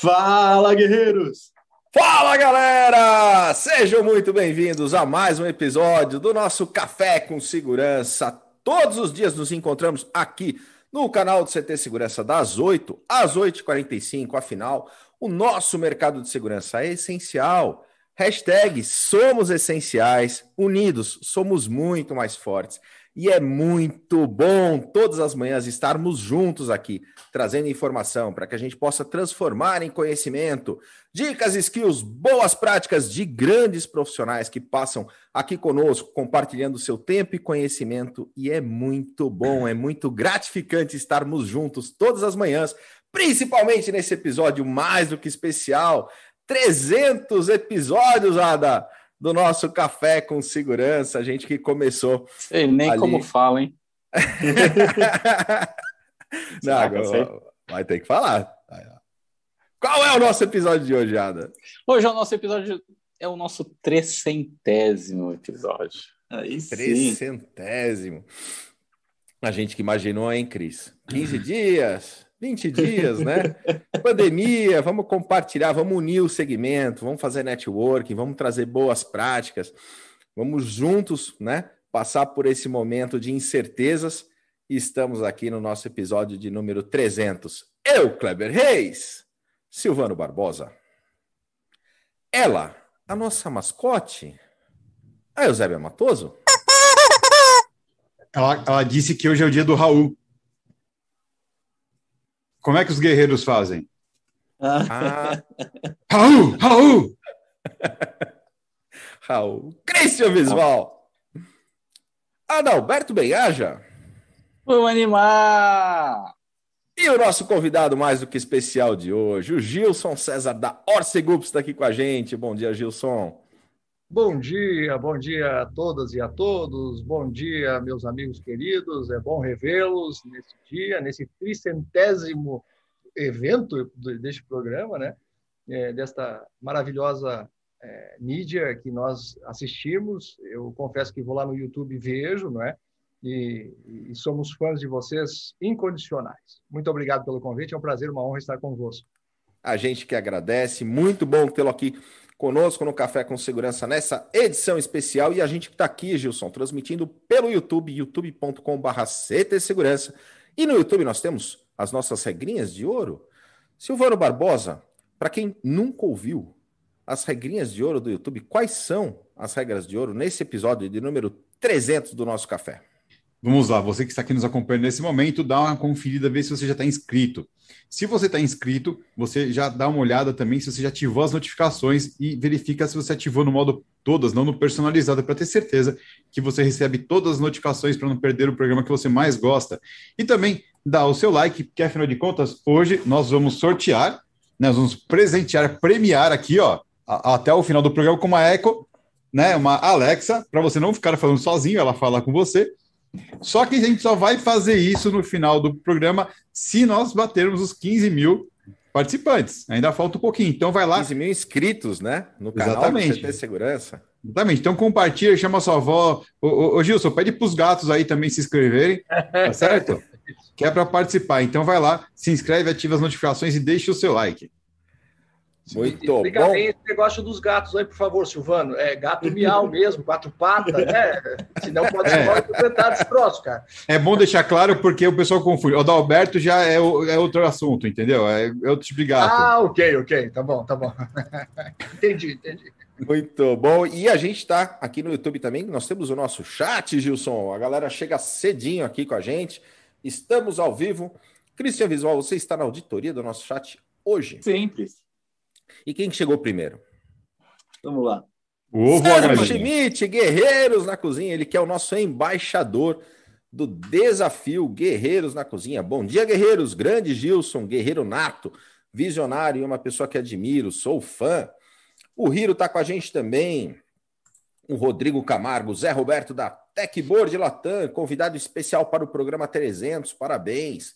Fala, guerreiros! Fala, galera! Sejam muito bem-vindos a mais um episódio do nosso Café com Segurança. Todos os dias nos encontramos aqui no canal do CT Segurança das 8 às 8h45. Afinal, o nosso mercado de segurança é essencial. Hashtag somos essenciais, unidos somos muito mais fortes. E é muito bom todas as manhãs estarmos juntos aqui, trazendo informação para que a gente possa transformar em conhecimento, dicas, skills, boas práticas de grandes profissionais que passam aqui conosco, compartilhando seu tempo e conhecimento. E é muito bom, é muito gratificante estarmos juntos todas as manhãs, principalmente nesse episódio mais do que especial. 300 episódios, Ada! Do nosso Café com Segurança, a gente que começou. Sei nem ali... como fala, hein? Não, agora, vai ter que falar. Qual é o nosso episódio de hoje, Ada? Hoje é o nosso episódio, é o nosso trecentésimo episódio. Aí Trecentésimo. A gente que imaginou, hein, Cris? 15 dias, 20 dias, né? Pandemia, vamos compartilhar, vamos unir o segmento, vamos fazer networking, vamos trazer boas práticas, vamos juntos, né? Passar por esse momento de incertezas. E estamos aqui no nosso episódio de número 300. Eu, Kleber Reis, Silvano Barbosa. Ela, a nossa mascote, a Eusébia Matoso. Ela, ela disse que hoje é o dia do Raul. Como é que os guerreiros fazem? Ah. Raul! Raul! Raul. Cristian Visual. Adalberto Benhaja. Vamos animar! E o nosso convidado mais do que especial de hoje, o Gilson César da Orcegups, está aqui com a gente. Bom dia, Gilson. Bom dia, bom dia a todas e a todos. Bom dia, meus amigos queridos. É bom revê-los nesse dia, nesse tricentésimo evento deste programa, né? É, desta maravilhosa é, mídia que nós assistimos. Eu confesso que vou lá no YouTube e vejo, não é? E, e, somos fãs de vocês incondicionais. Muito obrigado pelo convite, é um prazer, uma honra estar convosco. A gente que agradece, muito bom tê-lo aqui conosco no Café com Segurança nessa edição especial. E a gente está aqui, Gilson, transmitindo pelo YouTube, youtube.com.br Segurança. E no YouTube nós temos as nossas regrinhas de ouro. Silvano Barbosa, para quem nunca ouviu as regrinhas de ouro do YouTube, quais são as regras de ouro nesse episódio de número 300 do nosso café? Vamos lá, você que está aqui nos acompanhando nesse momento, dá uma conferida, vê se você já está inscrito. Se você está inscrito, você já dá uma olhada também se você já ativou as notificações e verifica se você ativou no modo todas, não no personalizado, para ter certeza que você recebe todas as notificações para não perder o programa que você mais gosta. E também dá o seu like, porque afinal de contas, hoje nós vamos sortear, né, nós vamos presentear, premiar aqui, ó, até o final do programa com uma Echo, né, uma Alexa, para você não ficar falando sozinho, ela fala com você só que a gente só vai fazer isso no final do programa se nós batermos os 15 mil participantes. Ainda falta um pouquinho. Então vai lá. 15 mil inscritos, né? No canal Exatamente. do CT Segurança. Exatamente. Então compartilha, chama sua avó. Ô, ô, ô Gilson, pede para os gatos aí também se inscreverem. Tá certo? que é para participar. Então vai lá, se inscreve, ativa as notificações e deixa o seu like. Muito Explica bom. bem esse negócio dos gatos aí, por favor, Silvano. É gato miau mesmo, quatro patas, né? Senão pode ser é. esse troço, cara. É bom deixar claro porque o pessoal confunde. O Adalberto já é, é outro assunto, entendeu? É, é outro tipo de gato. Ah, ok, ok. Tá bom, tá bom. entendi, entendi. Muito bom. E a gente está aqui no YouTube também. Nós temos o nosso chat, Gilson. A galera chega cedinho aqui com a gente. Estamos ao vivo. Cristian Visual, você está na auditoria do nosso chat hoje? Sempre. E quem chegou primeiro? Vamos lá. Ovo Sérgio Schmidt, Guerreiros na Cozinha, ele que é o nosso embaixador do desafio Guerreiros na Cozinha. Bom dia, guerreiros. Grande Gilson, guerreiro nato, visionário e uma pessoa que admiro, sou fã. O Riro está com a gente também. O Rodrigo Camargo, Zé Roberto da Techboard Latam, convidado especial para o programa 300. Parabéns.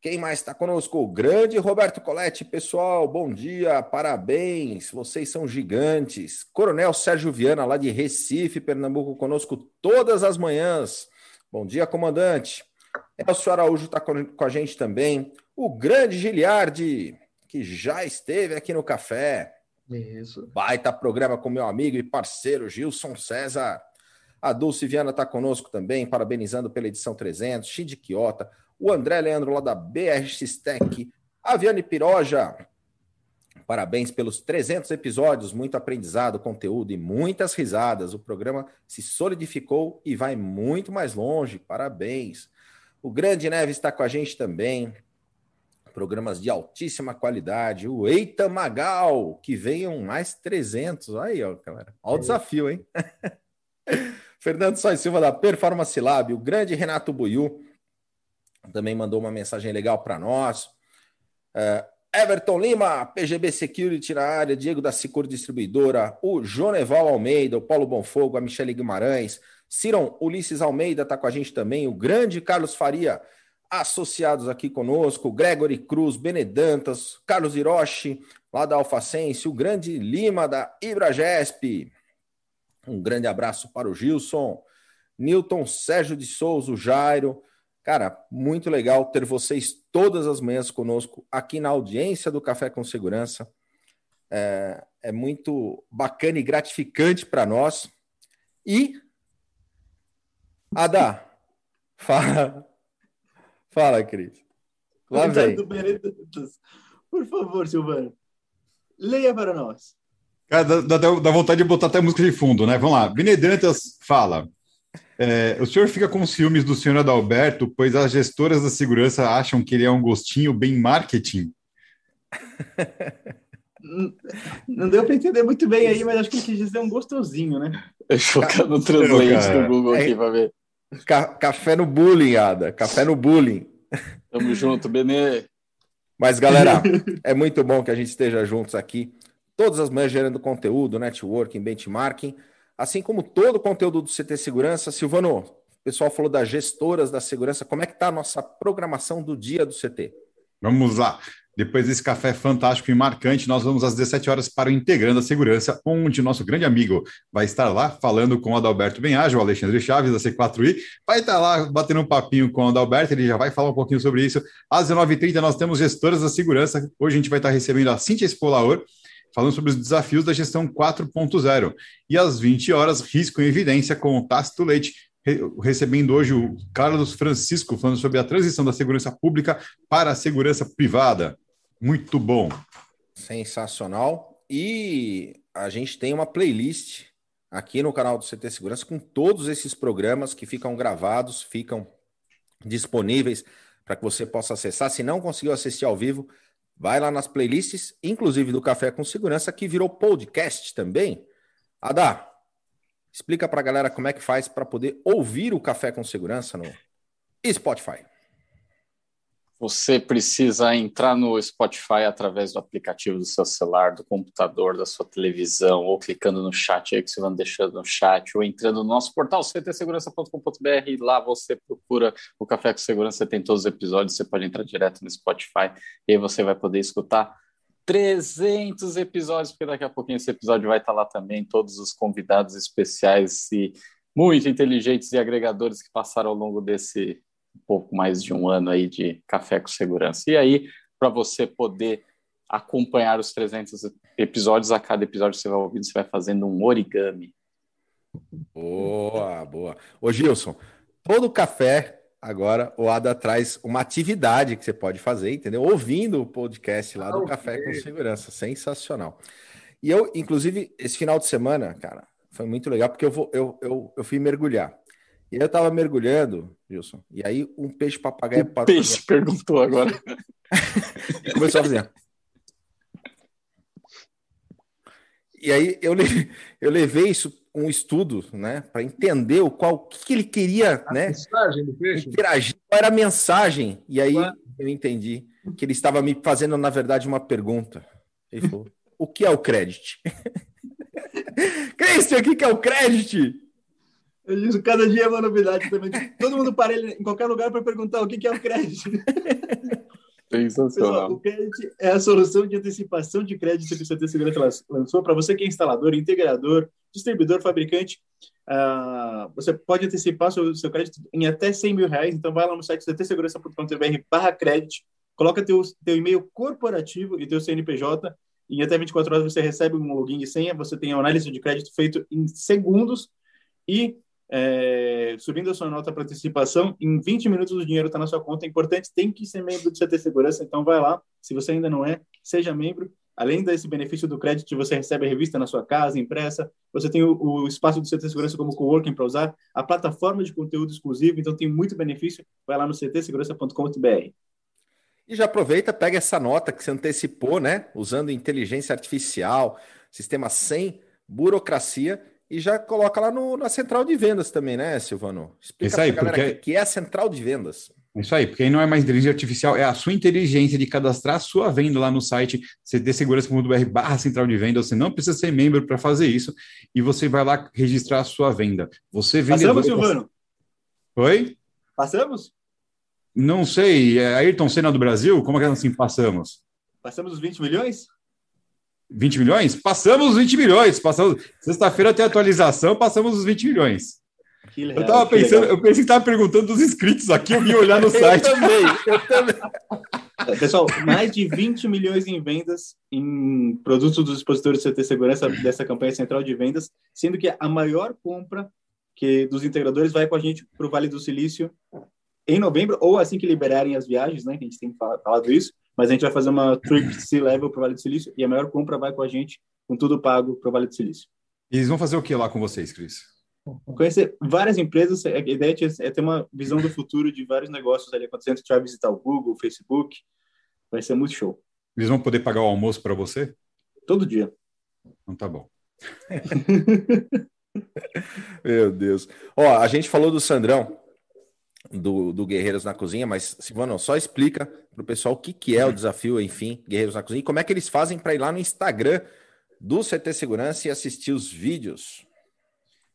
Quem mais está conosco? O grande Roberto Coletti, pessoal, bom dia, parabéns, vocês são gigantes. Coronel Sérgio Viana, lá de Recife, Pernambuco, conosco todas as manhãs. Bom dia, comandante. Elcio Araújo está com a gente também. O grande Giliardi, que já esteve aqui no café. Isso. Baita programa com meu amigo e parceiro Gilson César. A Dulce Viana está conosco também, parabenizando pela edição 300. Shinji Quiota, o André Leandro lá da BRX Tech, a Viane Piroja. Parabéns pelos 300 episódios, muito aprendizado, conteúdo e muitas risadas. O programa se solidificou e vai muito mais longe. Parabéns. O Grande Neves está com a gente também. Programas de altíssima qualidade. O Eita Magal, que venham mais 300. Aí, ó, galera. Olha o desafio, hein? Fernando Sois Silva da Performance Lab. O grande Renato Buiu também mandou uma mensagem legal para nós. Uh, Everton Lima, PGB Security na área, Diego da Sicur Distribuidora, o Joneval Almeida, o Paulo Bonfogo, a Michele Guimarães, Ciron Ulisses Almeida está com a gente também, o grande Carlos Faria, associados aqui conosco, Gregory Cruz, Benedantas, Carlos Hiroshi, lá da Alfacense, o grande Lima da Ibragesp. Um grande abraço para o Gilson, Newton Sérgio de Souza, o Jairo, Cara, muito legal ter vocês todas as manhãs conosco aqui na audiência do Café com Segurança. É, é muito bacana e gratificante para nós. E, Adá, fala, fala, Cris. Lá vem. Por favor, Silvano, leia para nós. Cara, dá, dá, dá, vontade de botar até música de fundo, né? Vamos lá. Benedantas fala. É, o senhor fica com ciúmes do senhor Adalberto, pois as gestoras da segurança acham que ele é um gostinho bem marketing? Não deu para entender muito bem aí, mas acho que ele quis dizer um gostosinho, né? Deixa eu focar no translate do Google aqui para ver. Café no bullying, Ada. Café no bullying. Tamo junto, Benê. Mas, galera, é muito bom que a gente esteja juntos aqui. Todas as manhãs gerando conteúdo, networking, benchmarking assim como todo o conteúdo do CT Segurança. Silvano, o pessoal falou das gestoras da segurança. Como é que está a nossa programação do dia do CT? Vamos lá. Depois desse café fantástico e marcante, nós vamos às 17 horas para o Integrando a Segurança, onde nosso grande amigo vai estar lá falando com o Adalberto Benhaja, o Alexandre Chaves, da C4I, vai estar lá batendo um papinho com o Adalberto, ele já vai falar um pouquinho sobre isso. Às 19h30 nós temos gestoras da segurança, hoje a gente vai estar recebendo a Cintia Espolaor, falando sobre os desafios da gestão 4.0. E às 20 horas, risco em evidência com o Tácito Leite, recebendo hoje o Carlos Francisco, falando sobre a transição da segurança pública para a segurança privada. Muito bom. Sensacional. E a gente tem uma playlist aqui no canal do CT Segurança com todos esses programas que ficam gravados, ficam disponíveis para que você possa acessar. Se não conseguiu assistir ao vivo, Vai lá nas playlists, inclusive do Café com Segurança, que virou podcast também. Adá, explica para a galera como é que faz para poder ouvir o Café com Segurança no Spotify. Você precisa entrar no Spotify através do aplicativo do seu celular, do computador, da sua televisão, ou clicando no chat aí que você vai deixando no chat, ou entrando no nosso portal ctsegurança.com.br e lá você procura o Café com Segurança, tem todos os episódios, você pode entrar direto no Spotify e aí você vai poder escutar 300 episódios, porque daqui a pouquinho esse episódio vai estar lá também, todos os convidados especiais e muito inteligentes e agregadores que passaram ao longo desse um pouco mais de um ano aí de Café com Segurança. E aí, para você poder acompanhar os 300 episódios, a cada episódio você vai ouvindo, você vai fazendo um origami. Boa, boa. Ô Gilson, todo café agora o Ada traz uma atividade que você pode fazer, entendeu? Ouvindo o podcast lá do ah, Café com Segurança. Sensacional. E eu, inclusive, esse final de semana, cara, foi muito legal, porque eu, vou, eu, eu, eu fui mergulhar. E eu tava mergulhando, Wilson, e aí um peixe papagaio o Peixe perguntou agora. Começou a fazer. E aí eu, levei, eu levei isso um estudo, né, para entender o qual o que, que ele queria, a né, mensagem do peixe. interagir, qual era a mensagem. E aí eu entendi que ele estava me fazendo na verdade uma pergunta. Ele falou: "O que é o crédito?" Cristian, o que é o crédito? Eu disse, cada dia é uma novidade também. Todo mundo para ele em qualquer lugar para perguntar o que é o crédito. Sensacional. Pessoal, o crédito é a solução de antecipação de crédito que o CT Segurança lançou para você que é instalador, integrador, distribuidor, fabricante. Uh, você pode antecipar seu, seu crédito em até 100 mil reais. Então, vai lá no site ctsegurança.com.br barra crédito coloca teu, teu e-mail corporativo e teu CNPJ. Em até 24 horas você recebe um login e senha, você tem a análise de crédito feito em segundos e é, subindo a sua nota para antecipação, em 20 minutos o dinheiro está na sua conta. É importante, tem que ser membro do CT Segurança, então vai lá. Se você ainda não é, seja membro. Além desse benefício do crédito, você recebe a revista na sua casa, impressa. Você tem o, o espaço do CT Segurança como coworking para usar, a plataforma de conteúdo exclusivo, então tem muito benefício. Vai lá no ctsegurança.com.br. E já aproveita, pega essa nota que você antecipou, né? Usando inteligência artificial, sistema sem burocracia e já coloca lá no, na central de vendas também, né, Silvano? Explica Isso aí, porque... o que é a central de vendas. Isso aí, porque aí não é mais inteligência artificial, é a sua inteligência de cadastrar a sua venda lá no site cdsegurança.br barra central de venda. Você não precisa ser membro para fazer isso e você vai lá registrar a sua venda. Você vende. Passamos, Silvano? Oi? Passamos? Não sei. É Ayrton Senna do Brasil? Como é que assim passamos? Passamos os 20 milhões? 20 milhões? Passamos os 20 milhões. Passamos... Sexta-feira tem atualização, passamos os 20 milhões. Legal, eu tava pensando, legal. eu pensei que estava perguntando dos inscritos aqui, eu vim olhar no site. eu também, eu também. Pessoal, mais de 20 milhões em vendas em produtos dos expositores de CT Segurança dessa campanha central de vendas, sendo que a maior compra que dos integradores vai com a gente para o Vale do Silício em novembro, ou assim que liberarem as viagens, né? Que a gente tem falado isso, mas a gente vai fazer uma trip C-Level para o Vale do Silício e a maior compra vai com a gente, com tudo pago para o Vale do Silício. E eles vão fazer o que lá com vocês, Cris? Conhecer várias empresas, a ideia é ter uma visão do futuro de vários negócios ali acontecendo. A gente vai visitar o Google, o Facebook, vai ser muito show. Eles vão poder pagar o almoço para você? Todo dia. Então tá bom. Meu Deus. Ó, a gente falou do Sandrão, do, do Guerreiros na Cozinha, mas, Silvano, só explica para o pessoal o que, que é o desafio, enfim, Guerreiros na Cozinha, e como é que eles fazem para ir lá no Instagram do CT Segurança e assistir os vídeos.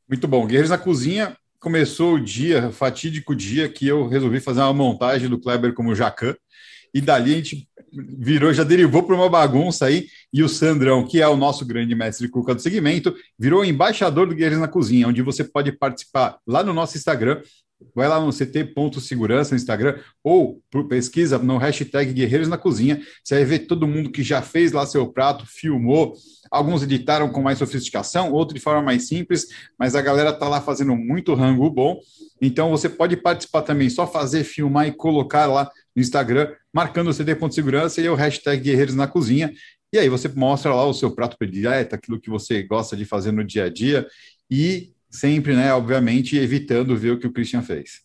Muito bom. Guerreiros na Cozinha começou o dia, fatídico dia, que eu resolvi fazer uma montagem do Kleber como Jacan, e dali a gente virou, já derivou para uma bagunça aí, e o Sandrão, que é o nosso grande mestre cuca do segmento, virou embaixador do Guerreiros na Cozinha, onde você pode participar lá no nosso Instagram, vai lá no ct.segurança no Instagram ou pesquisa no hashtag Guerreiros na Cozinha. Você vai ver todo mundo que já fez lá seu prato, filmou. Alguns editaram com mais sofisticação, outros de forma mais simples, mas a galera tá lá fazendo muito rango bom. Então você pode participar também, só fazer, filmar e colocar lá no Instagram, marcando o ct.segurança e o hashtag Guerreiros na Cozinha. E aí você mostra lá o seu prato predileto, aquilo que você gosta de fazer no dia a dia. E sempre, né, obviamente, evitando ver o que o Christian fez.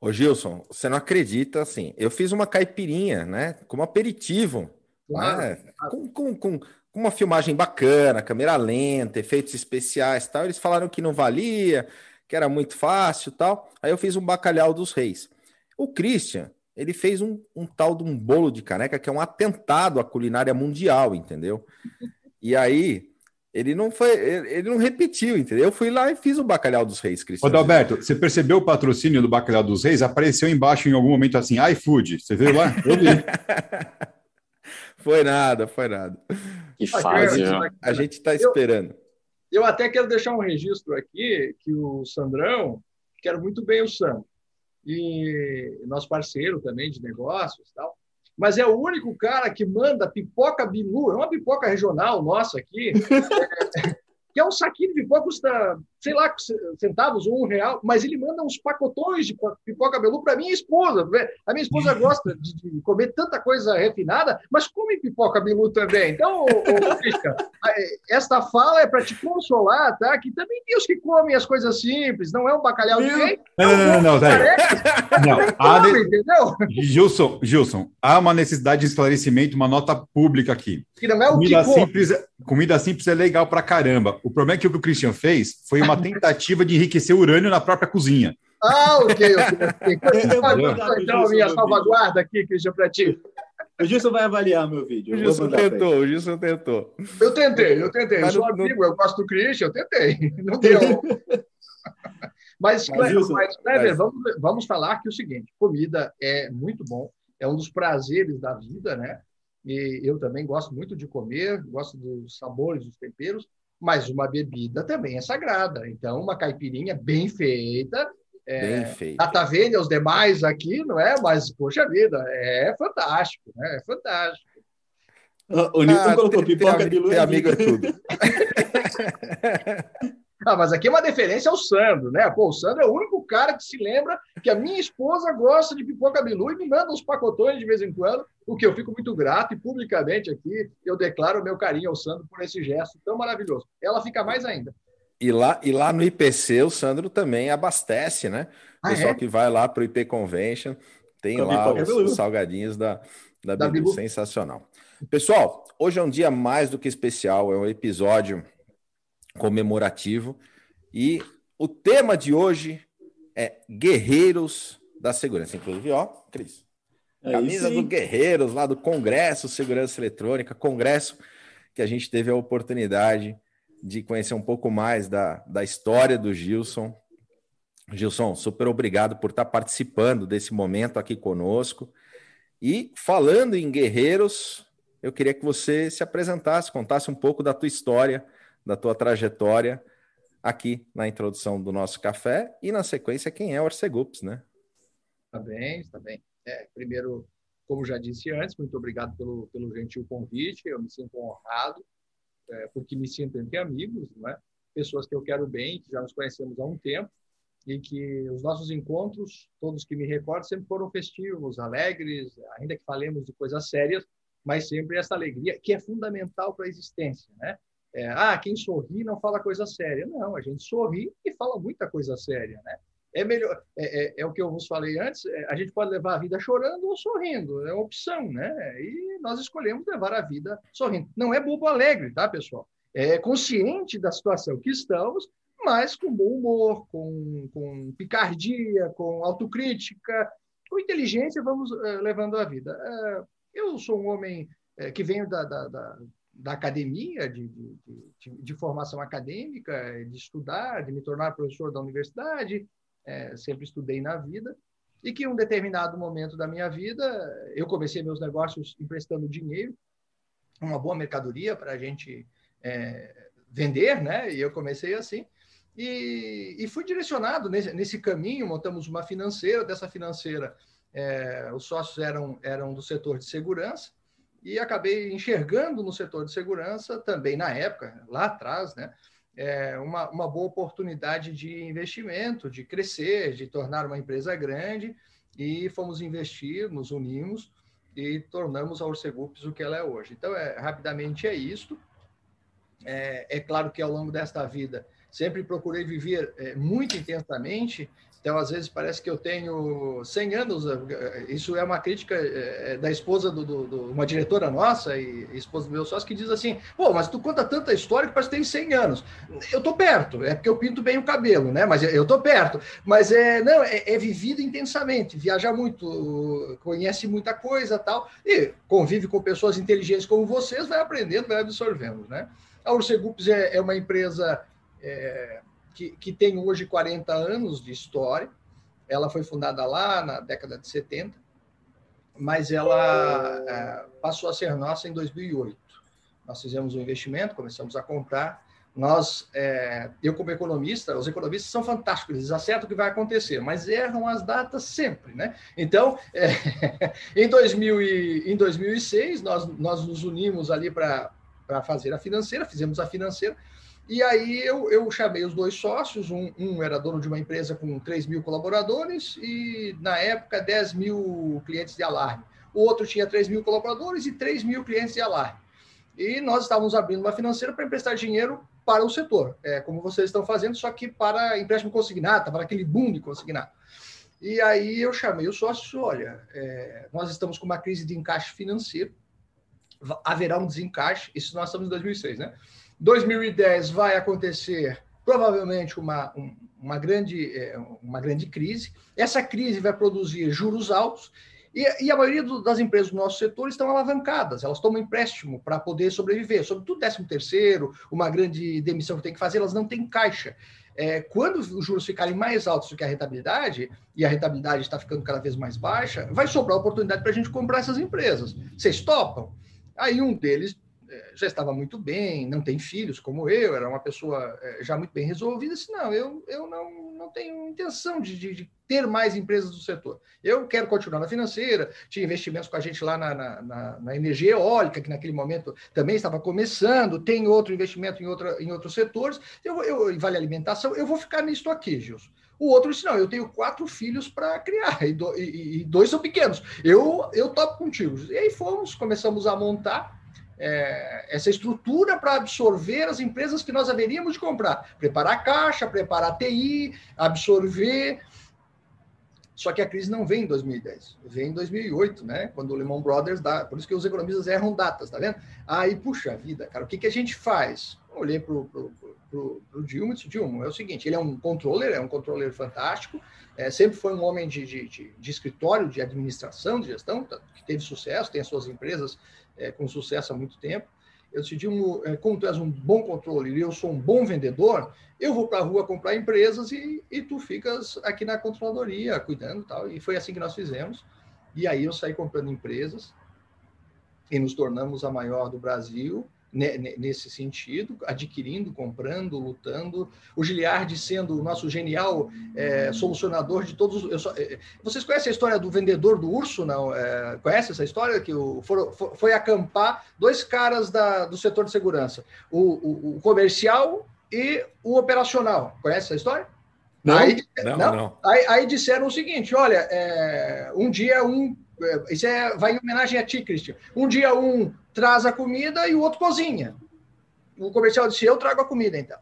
Ô Gilson, você não acredita, assim, eu fiz uma caipirinha, né, como aperitivo, claro, né, Com, com, com, uma filmagem bacana, câmera lenta, efeitos especiais tal, eles falaram que não valia, que era muito fácil tal, aí eu fiz um bacalhau dos reis. O Christian, ele fez um, um tal de um bolo de caneca que é um atentado à culinária mundial, entendeu? E aí, ele não foi, ele não repetiu, entendeu? Eu fui lá e fiz o bacalhau dos reis, Cristiano. Ô, Alberto, você percebeu o patrocínio do bacalhau dos reis? Apareceu embaixo em algum momento assim, iFood. Você viu lá? Eu vi. foi nada, foi nada. Que fase, A gente está esperando. Eu, eu, até quero deixar um registro aqui que o Sandrão, quero muito bem o Sandro, e nosso parceiro também de negócios e tal, mas é o único cara que manda pipoca bilu, é uma pipoca regional nossa aqui, que é um saquinho de pipoca, custa, sei lá, centavos ou um real, mas ele manda uns pacotões de pipoca bilu para minha esposa. A minha esposa gosta de, de, comer tanta coisa refinada, mas come pipoca bilu também. Então, ô, ô, esta fala é para te consolar, tá? Que também tem os que comem as coisas simples, não é um bacalhau de quem? Não, não, não, não, não, não. De... entendeu? Gilson, Gilson, há uma necessidade de esclarecimento, uma nota pública aqui. Que não é o comida que simples, comida simples é legal pra caramba. O problema é que o que o Christian fez foi uma tentativa de enriquecer urânio na própria cozinha. Ah, ok, ok. Então, minha salvaguarda aqui, Christian, para ti. O Gilson vai avaliar meu vídeo. O Gilson tentou, o Gilson tentou. Eu tentei, eu tentei. Mas eu sou amigo, eu gosto do Christian, eu tentei. Não deu. Mas, mas, Gilson, mas Kleber, vamos, vamos falar que é o seguinte: comida é muito bom, é um dos prazeres da vida, né? E eu também gosto muito de comer, gosto dos sabores, dos temperos, mas uma bebida também é sagrada. Então, uma caipirinha bem feita É, Bem Vênia, os demais aqui, não é? Mas, poxa vida, é fantástico, né? É fantástico. O Nilton ah, colocou pipoca tem, tem, tem amigo é tudo. Ah, mas aqui é uma deferência ao Sandro, né? Pô, o Sandro é o único cara que se lembra que a minha esposa gosta de pipoca bilu e me manda uns pacotões de vez em quando, o que eu fico muito grato e publicamente aqui eu declaro o meu carinho ao Sandro por esse gesto tão maravilhoso. Ela fica mais ainda. E lá, e lá no IPC o Sandro também abastece, né? O ah, pessoal é? que vai lá para o IP Convention tem Com lá os, os, salgadinhos da, da, da Bilu. Bilu. Sensacional. Pessoal, hoje é um dia mais do que especial, é um episódio comemorativo. E o tema de hoje é Guerreiros da Segurança. Inclusive, ó, Cris. É camisa do Guerreiros, lá do Congresso Segurança Eletrônica, congresso que a gente teve a oportunidade de conhecer um pouco mais da, da história do Gilson. Gilson, super obrigado por estar participando desse momento aqui conosco. E falando em guerreiros, eu queria que você se apresentasse, contasse um pouco da tua história, da tua trajetória aqui na introdução do nosso café e na sequência quem é o Arcegups, né? Tá bem, tá bem. É, primeiro, como já disse antes, muito obrigado pelo, pelo gentil convite. Eu me sinto honrado é, porque me sinto entre amigos, né? Pessoas que eu quero bem, que já nos conhecemos há um tempo e que os nossos encontros, todos que me recordo, sempre foram festivos, alegres, ainda que falemos de coisas sérias, mas sempre essa alegria que é fundamental para a existência, né? É, ah, quem sorri não fala coisa séria. Não, a gente sorri e fala muita coisa séria, né? É melhor, é, é, é o que eu vos falei antes, é, a gente pode levar a vida chorando ou sorrindo, é uma opção, né? E nós escolhemos levar a vida sorrindo. Não é bobo alegre, tá, pessoal? É consciente da situação que estamos, mas com bom humor, com, com picardia, com autocrítica, com inteligência, vamos uh, levando a vida. Uh, eu sou um homem uh, que venho da, da, da da academia, de, de, de, de, formação acadêmica, de estudar, de me tornar professor da universidade, é, sempre estudei na vida, e que em um determinado momento da minha vida eu comecei meus negócios emprestando dinheiro, uma boa mercadoria para a gente é, vender, né? E eu comecei assim. E, e fui direcionado nesse, nesse, caminho, montamos uma financeira, dessa financeira é, os sócios eram, eram do setor de segurança, e acabei enxergando no setor de segurança, também na época, lá atrás, né, é uma, uma boa oportunidade de investimento, de crescer, de tornar uma empresa grande, e fomos investir, nos unimos e tornamos a Orcegups o que ela é hoje. Então, é, rapidamente é isto. É, é claro que ao longo desta vida sempre procurei viver é, muito intensamente então, às vezes, parece que eu tenho 100 anos. Eh, isso é uma crítica eh, da esposa de uma diretora nossa e esposa do meu sócio que diz assim: pô, mas tu conta tanta história que parece que tem 100 anos. Eu tô perto, é porque eu pinto bem o cabelo, né? Mas eu tô perto. Mas é, não, é, é vivido intensamente, viaja muito, conhece muita coisa tal, e convive com pessoas inteligentes como vocês, vai aprendendo, vai absorvendo, né? A Ursegups é, é uma empresa. É, que, que tem hoje 40 anos de história. Ela foi fundada lá na década de 70, mas ela é, passou a ser nossa em 2008. Nós fizemos um investimento, começamos a comprar. Nós, é, eu como economista, os economistas são fantásticos, eles acertam o que vai acontecer, mas erram as datas sempre, né? Então, é, em, 2000 e, em 2006, nós, nós nos unimos ali para fazer a financeira, fizemos a financeira, e aí eu, eu chamei os dois sócios, um, um, era dono de uma empresa com 3 mil colaboradores e, na época, 10 mil clientes de alarme. O outro tinha 3 mil colaboradores e 3 mil clientes de alarme. E nós estávamos abrindo uma financeira para emprestar dinheiro para o setor, é, como vocês estão fazendo, só que para empréstimo consignado, para aquele boom de consignado. E aí eu chamei os sócios, olha, é, nós estamos com uma crise de encaixe financeiro, haverá um desencaixe, isso nós estamos em 2006, né? 2010 vai acontecer provavelmente uma, uma, grande, é, uma grande crise. Essa crise vai produzir juros altos e, e a maioria do, das empresas do nosso setor estão alavancadas, elas tomam empréstimo para poder sobreviver, sobretudo 13 terceiro, uma grande demissão que tem que fazer, elas não têm caixa. É, quando os juros ficarem mais altos do que a rentabilidade, e a rentabilidade está ficando cada vez mais baixa, vai sobrar oportunidade para a gente comprar essas empresas. Vocês topam? Aí um deles já estava muito bem, não tem filhos como eu, era uma pessoa é, já muito bem resolvida, disse, não, eu, eu não, não tenho intenção de, de, de, ter mais empresas do setor. Eu quero continuar na financeira, tinha investimentos com a gente lá na, na, na, na energia eólica, que naquele momento também estava começando, tem outro investimento em, outra, em outros setores, eu, eu, vale alimentação, eu vou ficar nisso aqui, Gilson. O outro disse: não, eu tenho quatro filhos para criar, e, do, e, e, dois são pequenos. Eu, eu topo contigo. E aí fomos, começamos a montar é, essa estrutura para absorver as empresas que nós haveríamos de comprar. Preparar caixa, preparar TI, absorver. Só que a crise não vem em 2010, vem em 2008, né? Quando o Lehman Brothers dá. Por isso que os economistas erram datas, tá vendo? Aí, puxa vida, cara, o que, que a gente faz? olhei para o Dilma e disse: Dilma, é o seguinte, ele é um controller, é um controller fantástico, é, sempre foi um homem de, de, de, de, escritório, de administração, de gestão, tá, que teve sucesso, tem as suas empresas é, com sucesso há muito tempo. Eu Dilma, é, como tu és um bom controller e eu sou um bom vendedor, eu vou para a rua comprar empresas e, e tu ficas aqui na controladoria cuidando e tal. E foi assim que nós fizemos. E aí eu saí comprando empresas e nos tornamos a maior do Brasil nesse sentido, adquirindo, comprando, lutando. O Giliardi sendo o nosso genial é, solucionador de todos. Só, é, vocês conhecem a história do vendedor do urso? Não? É, conhece essa história? Que o, for, for, foi acampar dois caras da, do setor de segurança: o, o, o comercial e o operacional. Conhece essa história? Não, aí, não, não. não. Aí, aí, disseram o seguinte: olha, é, um dia um. É, isso é, vai em homenagem a ti, Christian. Um dia um traz a comida e o outro cozinha. O comercial disse: Eu trago a comida, então.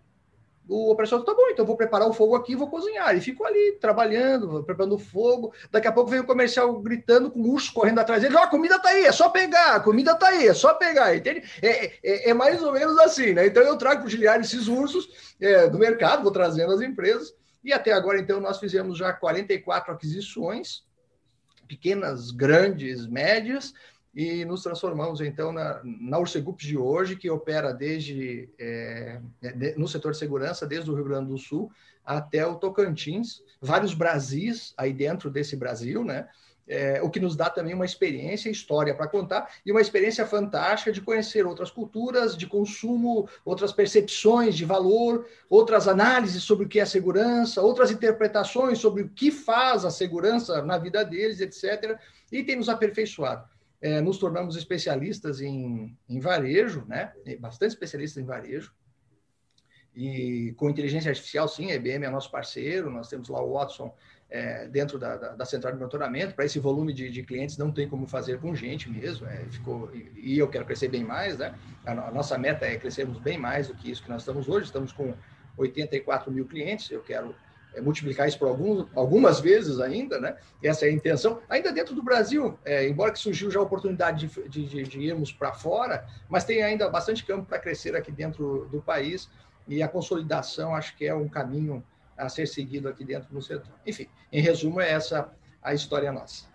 O operacional tá bom, então vou preparar o fogo aqui e vou cozinhar. E fico ali trabalhando, preparando o fogo. Daqui a pouco vem o comercial gritando com o urso correndo atrás dele: Ó, oh, a comida tá aí, é só pegar, a comida tá aí, é só pegar. Entende? É, é, é mais ou menos assim, né? Então eu trago para o Giliard esses ursos é, do mercado, vou trazendo as empresas. E até agora, então, nós fizemos já 44 aquisições, pequenas, grandes, médias, e nos transformamos então na, na de hoje, que opera desde é, de, no setor de segurança, desde o Rio Grande do Sul até o Tocantins, vários Brasis aí dentro desse Brasil, né? É, o que nos dá também uma experiência, história para contar, e uma experiência fantástica de conhecer outras culturas de consumo, outras percepções de valor, outras análises sobre o que é segurança, outras interpretações sobre o que faz a segurança na vida deles, etc. E tem nos aperfeiçoado é, nos tornamos especialistas em, em varejo, né? bastante especialistas em varejo. E com inteligência artificial, sim, a IBM é nosso parceiro, nós temos lá o Watson é, dentro da, da, da, central de monitoramento. Para esse volume de, de, clientes, não tem como fazer com gente mesmo. É, ficou, e, e, eu quero crescer bem mais, né? A, a, nossa meta é crescermos bem mais do que isso que nós estamos hoje. Estamos com 84 mil clientes, eu quero é, multiplicar isso por alguns, algumas vezes ainda, né? Essa é a intenção. Ainda dentro do Brasil, é, embora que surgiu já a oportunidade de, de, de, irmos para fora, mas tem ainda bastante campo para crescer aqui dentro do país e a consolidação acho que é um caminho a ser seguido aqui dentro do setor. Enfim, em resumo, é essa a história nossa.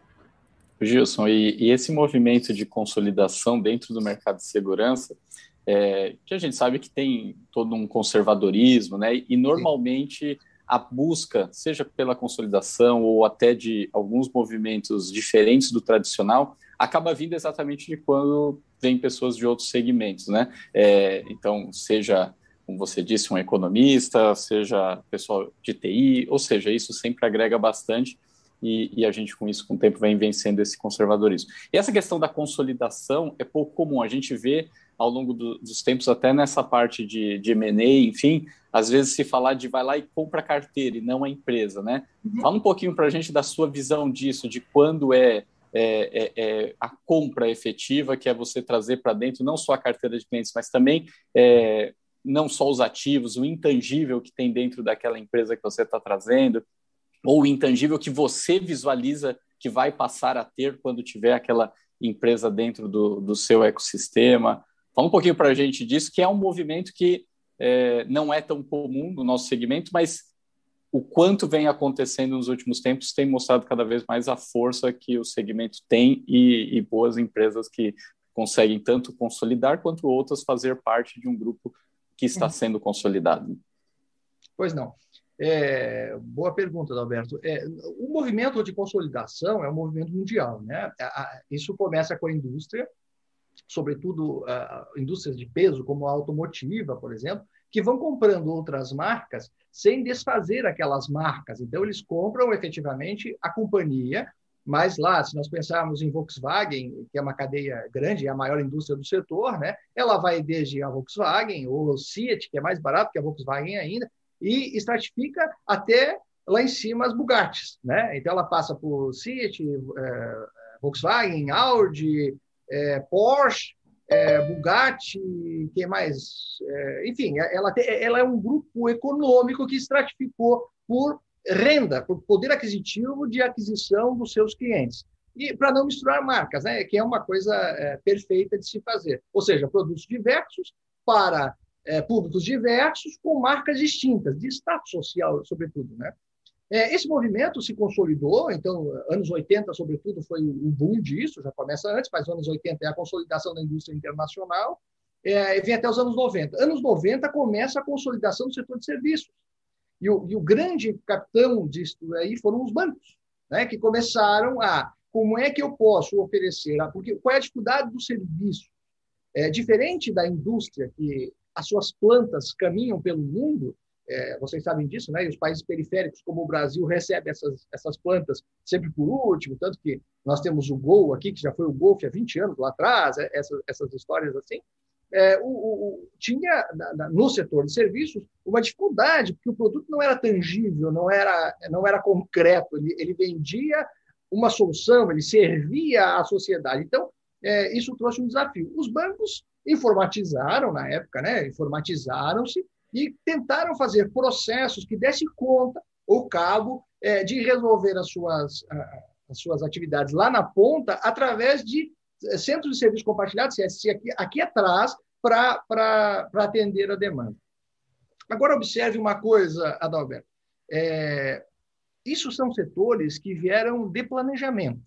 Gilson, e, e esse movimento de consolidação dentro do mercado de segurança, é, que a gente sabe que tem todo um conservadorismo, né? E normalmente a busca, seja pela consolidação ou até de alguns movimentos diferentes do tradicional, acaba vindo exatamente de quando vem pessoas de outros segmentos, né? É, então, seja, como você disse, um economista, seja pessoal de TI, ou seja, isso sempre agrega bastante e, e, a gente, com isso, com o tempo, vem vencendo esse conservadorismo. E essa questão da consolidação é pouco comum. A gente vê ao longo do, dos tempos, até nessa parte de, de M&A, enfim, às vezes se falar de vai lá e compra a carteira e não a empresa, né? Uhum. Fala um pouquinho para a gente da sua visão disso, de quando é, é, é, é, a compra efetiva, que é você trazer para dentro não só a carteira de clientes, mas também é, não só os ativos, o intangível que tem dentro daquela empresa que você está trazendo, ou o intangível que você visualiza que vai passar a ter quando tiver aquela empresa dentro do, do seu ecossistema. Fala um pouquinho para a gente disso, que é um movimento que é, não é tão comum no nosso segmento, mas o quanto vem acontecendo nos últimos tempos tem mostrado cada vez mais a força que o segmento tem e, e boas empresas que conseguem tanto consolidar quanto outras fazer parte de um grupo que está uhum. sendo consolidado. Pois não. É, boa pergunta, Alberto. É, o movimento de consolidação é um movimento mundial, né? Isso começa com a indústria, sobretudo uh, indústrias de peso, como a automotiva, por exemplo, que vão comprando outras marcas sem desfazer aquelas marcas. Então, eles compram efetivamente a companhia, mas lá, se nós pensarmos em Volkswagen, que é uma cadeia grande, é a maior indústria do setor, né? ela vai desde a Volkswagen, ou o Fiat, que é mais barato que a Volkswagen ainda, e estratifica até lá em cima as Bugattis. Né? Então, ela passa por Fiat, é, Volkswagen, Audi, é, Porsche, é, Bugatti, que mais? É, enfim, ela, ela é um grupo econômico que estratificou por renda, por poder aquisitivo de aquisição dos seus clientes. E para não misturar marcas, né, que é uma coisa é, perfeita de se fazer. Ou seja, produtos diversos para é, públicos diversos com marcas distintas, de status social, sobretudo. Né? É, esse movimento se consolidou, então, anos 80, sobretudo, foi o boom disso, já começa antes, mas anos 80 é a consolidação da indústria internacional, é, vem até os anos 90. Anos 90 começa a consolidação do setor de serviços. E o, e o grande capitão disso aí foram os bancos, né, que começaram a como é que eu posso oferecer, porque qual é a dificuldade do serviço? É diferente da indústria que as suas plantas caminham pelo mundo, é, vocês sabem disso, né? E os países periféricos, como o Brasil, recebem essas, essas plantas sempre por último, tanto que nós temos o Gol aqui, que já foi o Golf há 20 anos lá atrás, é, essas, essas histórias assim. É, o, o, tinha na, na, no setor de serviços uma dificuldade, porque o produto não era tangível, não era, não era concreto, ele, ele vendia uma solução, ele servia à sociedade. Então, é, isso trouxe um desafio. Os bancos informatizaram na época, né? informatizaram-se e tentaram fazer processos que dessem conta ou cabo é, de resolver as suas, as suas atividades lá na ponta através de é, centros de serviço compartilhados, CSC, aqui, aqui atrás, para atender a demanda. Agora, observe uma coisa, Adalberto. É, isso são setores que vieram de planejamento.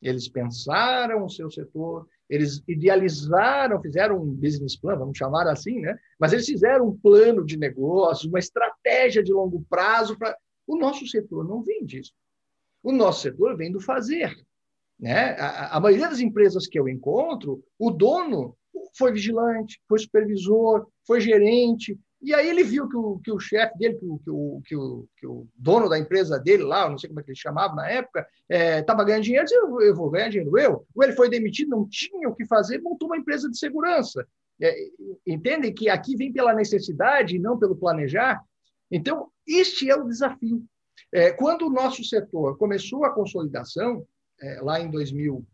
Eles pensaram o seu setor, eles idealizaram, fizeram um business plan, vamos chamar assim, né? Mas eles fizeram um plano de negócio, uma estratégia de longo prazo para o nosso setor não vem disso. O nosso setor vem do fazer, né? A, a maioria das empresas que eu encontro, o dono foi vigilante, foi supervisor, foi gerente, e aí ele viu que o, que o chefe dele, que o, que, o, que, o, que o dono da empresa dele lá, não sei como é que ele chamava na época, estava é, ganhando dinheiro, disse, eu, vou ganhar dinheiro eu. Ou ele foi demitido, não tinha o que fazer, montou uma empresa de segurança. É, entendem que aqui vem pela necessidade e não pelo planejar? Então, este é o desafio. É, quando o nosso setor começou a consolidação, é, lá em 2000,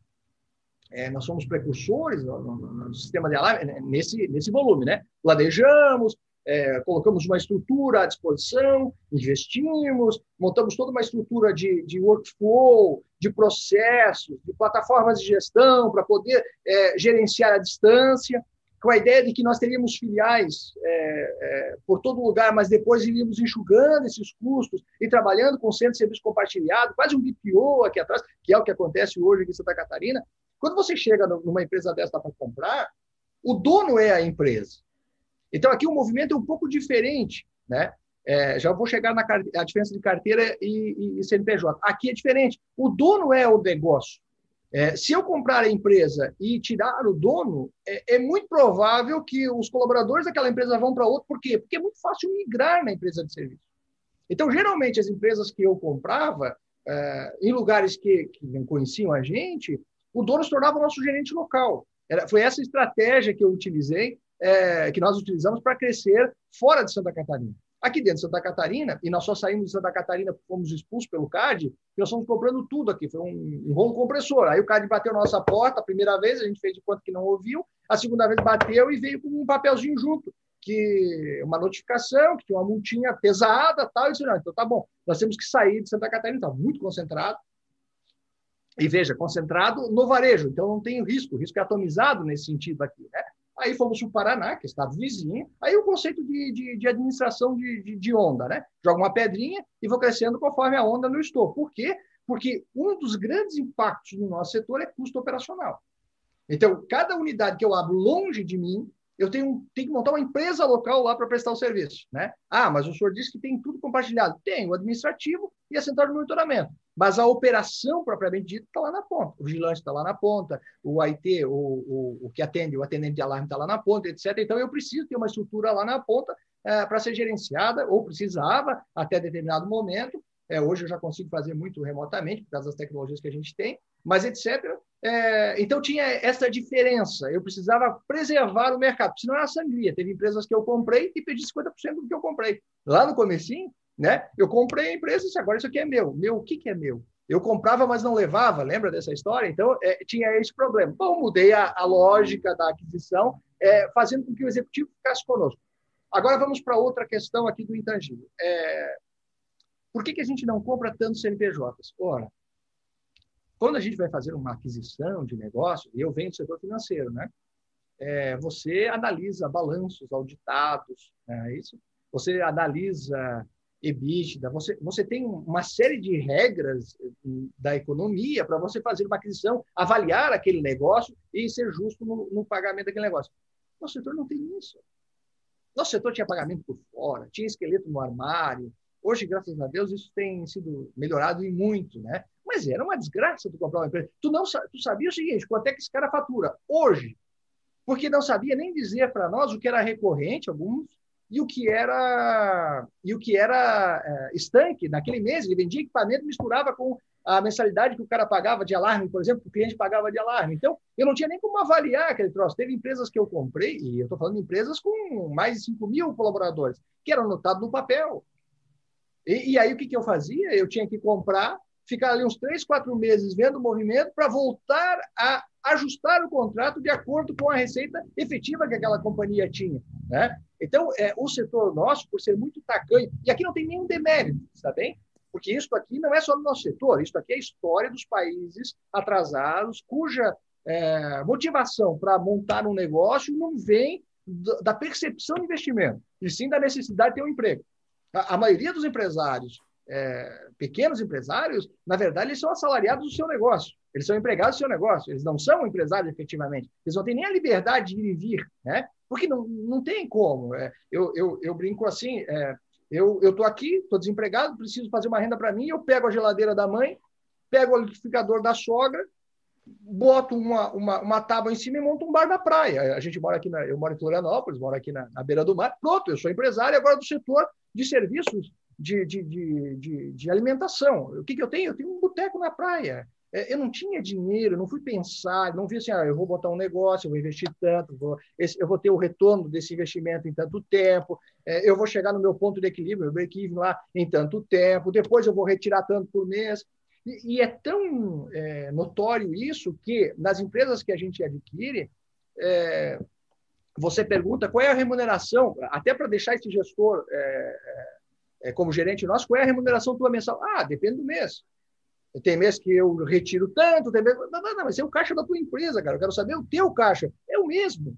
é, nós somos precursores no, no, no, sistema de alarme, nesse, nesse volume, né? Planejamos, é, colocamos uma estrutura à disposição, investimos, montamos toda uma estrutura de, de workflow, de processos, de plataformas de gestão para poder é, gerenciar a distância, com a ideia de que nós teríamos filiais é, é por todo lugar, mas depois iríamos enxugando esses custos e trabalhando com centro de serviço compartilhado, quase um BPO aqui atrás, que é o que acontece hoje em Santa Catarina. Quando você chega numa empresa dessa para comprar, o dono é a empresa. Então, aqui o movimento é um pouco diferente, né? É, já vou chegar na a diferença de carteira e, e, e, CNPJ. Aqui é diferente. O dono é o negócio. É, se eu comprar a empresa e tirar o dono, é, é, muito provável que os colaboradores daquela empresa vão para outro. Por quê? Porque é muito fácil migrar na empresa de serviço. Então, geralmente, as empresas que eu comprava, é, em lugares que, que não conheciam a gente, o dono se tornava o nosso gerente local. Era, foi essa estratégia que eu utilizei é, que nós utilizamos para crescer fora de Santa Catarina. Aqui dentro de Santa Catarina, e nós só saímos de Santa Catarina porque fomos expulsos pelo CAD, nós fomos comprando tudo aqui, foi um, um rolo compressor. Aí o CAD bateu nossa porta a primeira vez, a gente fez de conta que não ouviu, a segunda vez bateu e veio com um papelzinho junto, que uma notificação, que tinha uma multinha pesada tal, e não, então tá bom, nós temos que sair de Santa Catarina, está muito concentrado, e veja, concentrado no varejo, então não tem risco, o risco é atomizado nesse sentido aqui, né? Aí fomos para o Paraná, que é estado vizinho. Aí o conceito de, de, de administração de, de, de, onda, né? Joga uma pedrinha e vou crescendo conforme a onda no estou. Por quê? Porque um dos grandes impactos no nosso setor é custo operacional. Então, cada unidade que eu abro longe de mim, eu tenho, tenho que montar uma empresa local lá para prestar o serviço. Né? Ah, mas o senhor disse que tem tudo compartilhado. Tem o administrativo e a central de monitoramento. Mas a operação propriamente dita está lá na ponta. O vigilante está lá na ponta, o IT, o, o, o que atende, o atendente de alarme está lá na ponta, etc. Então, eu preciso ter uma estrutura lá na ponta é, para ser gerenciada, ou precisava até determinado momento. É, hoje eu já consigo fazer muito remotamente, por causa das tecnologias que a gente tem, mas etc. É, então tinha essa diferença. Eu precisava preservar o mercado, senão era sangria. Teve empresas que eu comprei e perdi 50% do que eu comprei. Lá no comecinho, né? Eu comprei a empresa agora isso aqui é meu. Meu, o que, que é meu? Eu comprava, mas não levava, lembra dessa história? Então, é, tinha esse problema. Bom, mudei a, a lógica da aquisição, é, fazendo com que o executivo ficasse conosco. Agora vamos para outra questão aqui do intangível. É, por que, que a gente não compra tantos CNPJs? Ora, quando a gente vai fazer uma aquisição de negócio, e eu venho do setor financeiro, né? É, você analisa balanços auditados, é isso? Você analisa EBITDA, você, você tem uma série de regras da economia para você fazer uma aquisição, avaliar aquele negócio e ser justo no, no pagamento daquele negócio. Nosso setor não tem isso. Nosso setor tinha pagamento por fora, tinha esqueleto no armário. Hoje, graças a Deus, isso tem sido melhorado e muito, né? Mas era uma desgraça tu comprar uma empresa. Tu não tu sabia o seguinte, quanto é que esse cara fatura hoje? Porque não sabia nem dizer para nós o que era recorrente, alguns, e o que era e o que era é, estanque naquele mês. Ele vendia equipamento, misturava com a mensalidade que o cara pagava de alarme, por exemplo, que o cliente pagava de alarme. Então, eu não tinha nem como avaliar aquele troço. Teve empresas que eu comprei, e eu estou falando de empresas com mais de 5 mil colaboradores, que eram anotados no papel. E, e aí, o que, que eu fazia? Eu tinha que comprar, ficar ali uns três, quatro meses vendo o movimento para voltar a ajustar o contrato de acordo com a receita efetiva que aquela companhia tinha. Né? Então, é, o setor nosso, por ser muito tacanho, e aqui não tem nenhum demérito, está bem? Porque isso aqui não é só no nosso setor, isso aqui é a história dos países atrasados, cuja é, motivação para montar um negócio não vem da percepção de investimento, e sim da necessidade de ter um emprego. A, a maioria dos empresários, é, pequenos empresários, na verdade, eles são assalariados do seu negócio. Eles são empregados do seu negócio, eles não são empresários efetivamente. Eles não têm nem a liberdade de e vir, né? Porque não, não tem como. É, eu, eu, eu brinco assim, é, eu estou aqui, estou desempregado, preciso fazer uma renda para mim, eu pego a geladeira da mãe, pego o liquidificador da sogra, boto uma, uma, uma tábua em cima e monto um bar na praia. A gente mora aqui, na, eu moro em Florianópolis, moro aqui na, na beira do mar. Pronto, eu sou empresário agora do setor de serviços de, de, de, de, de alimentação. O que, que eu tenho? Eu tenho um boteco na praia. É, eu não tinha dinheiro, não fui pensar, não vi assim, ah, eu vou botar um negócio, eu vou investir tanto, vou, esse, eu vou ter o retorno desse investimento em tanto tempo, é, eu vou chegar no meu ponto de equilíbrio, meu break-even lá em tanto tempo, depois eu vou retirar tanto por mês. E, e é tão é, notório isso que nas empresas que a gente adquire, é, você pergunta qual é a remuneração, até para deixar esse gestor é, é, como gerente nosso, qual é a remuneração tua mensal? Ah, depende do mês. Tem mês que eu retiro tanto, tem mês... Não, não, não, mas é o caixa da tua empresa, cara. Eu quero saber o teu caixa. É o mesmo.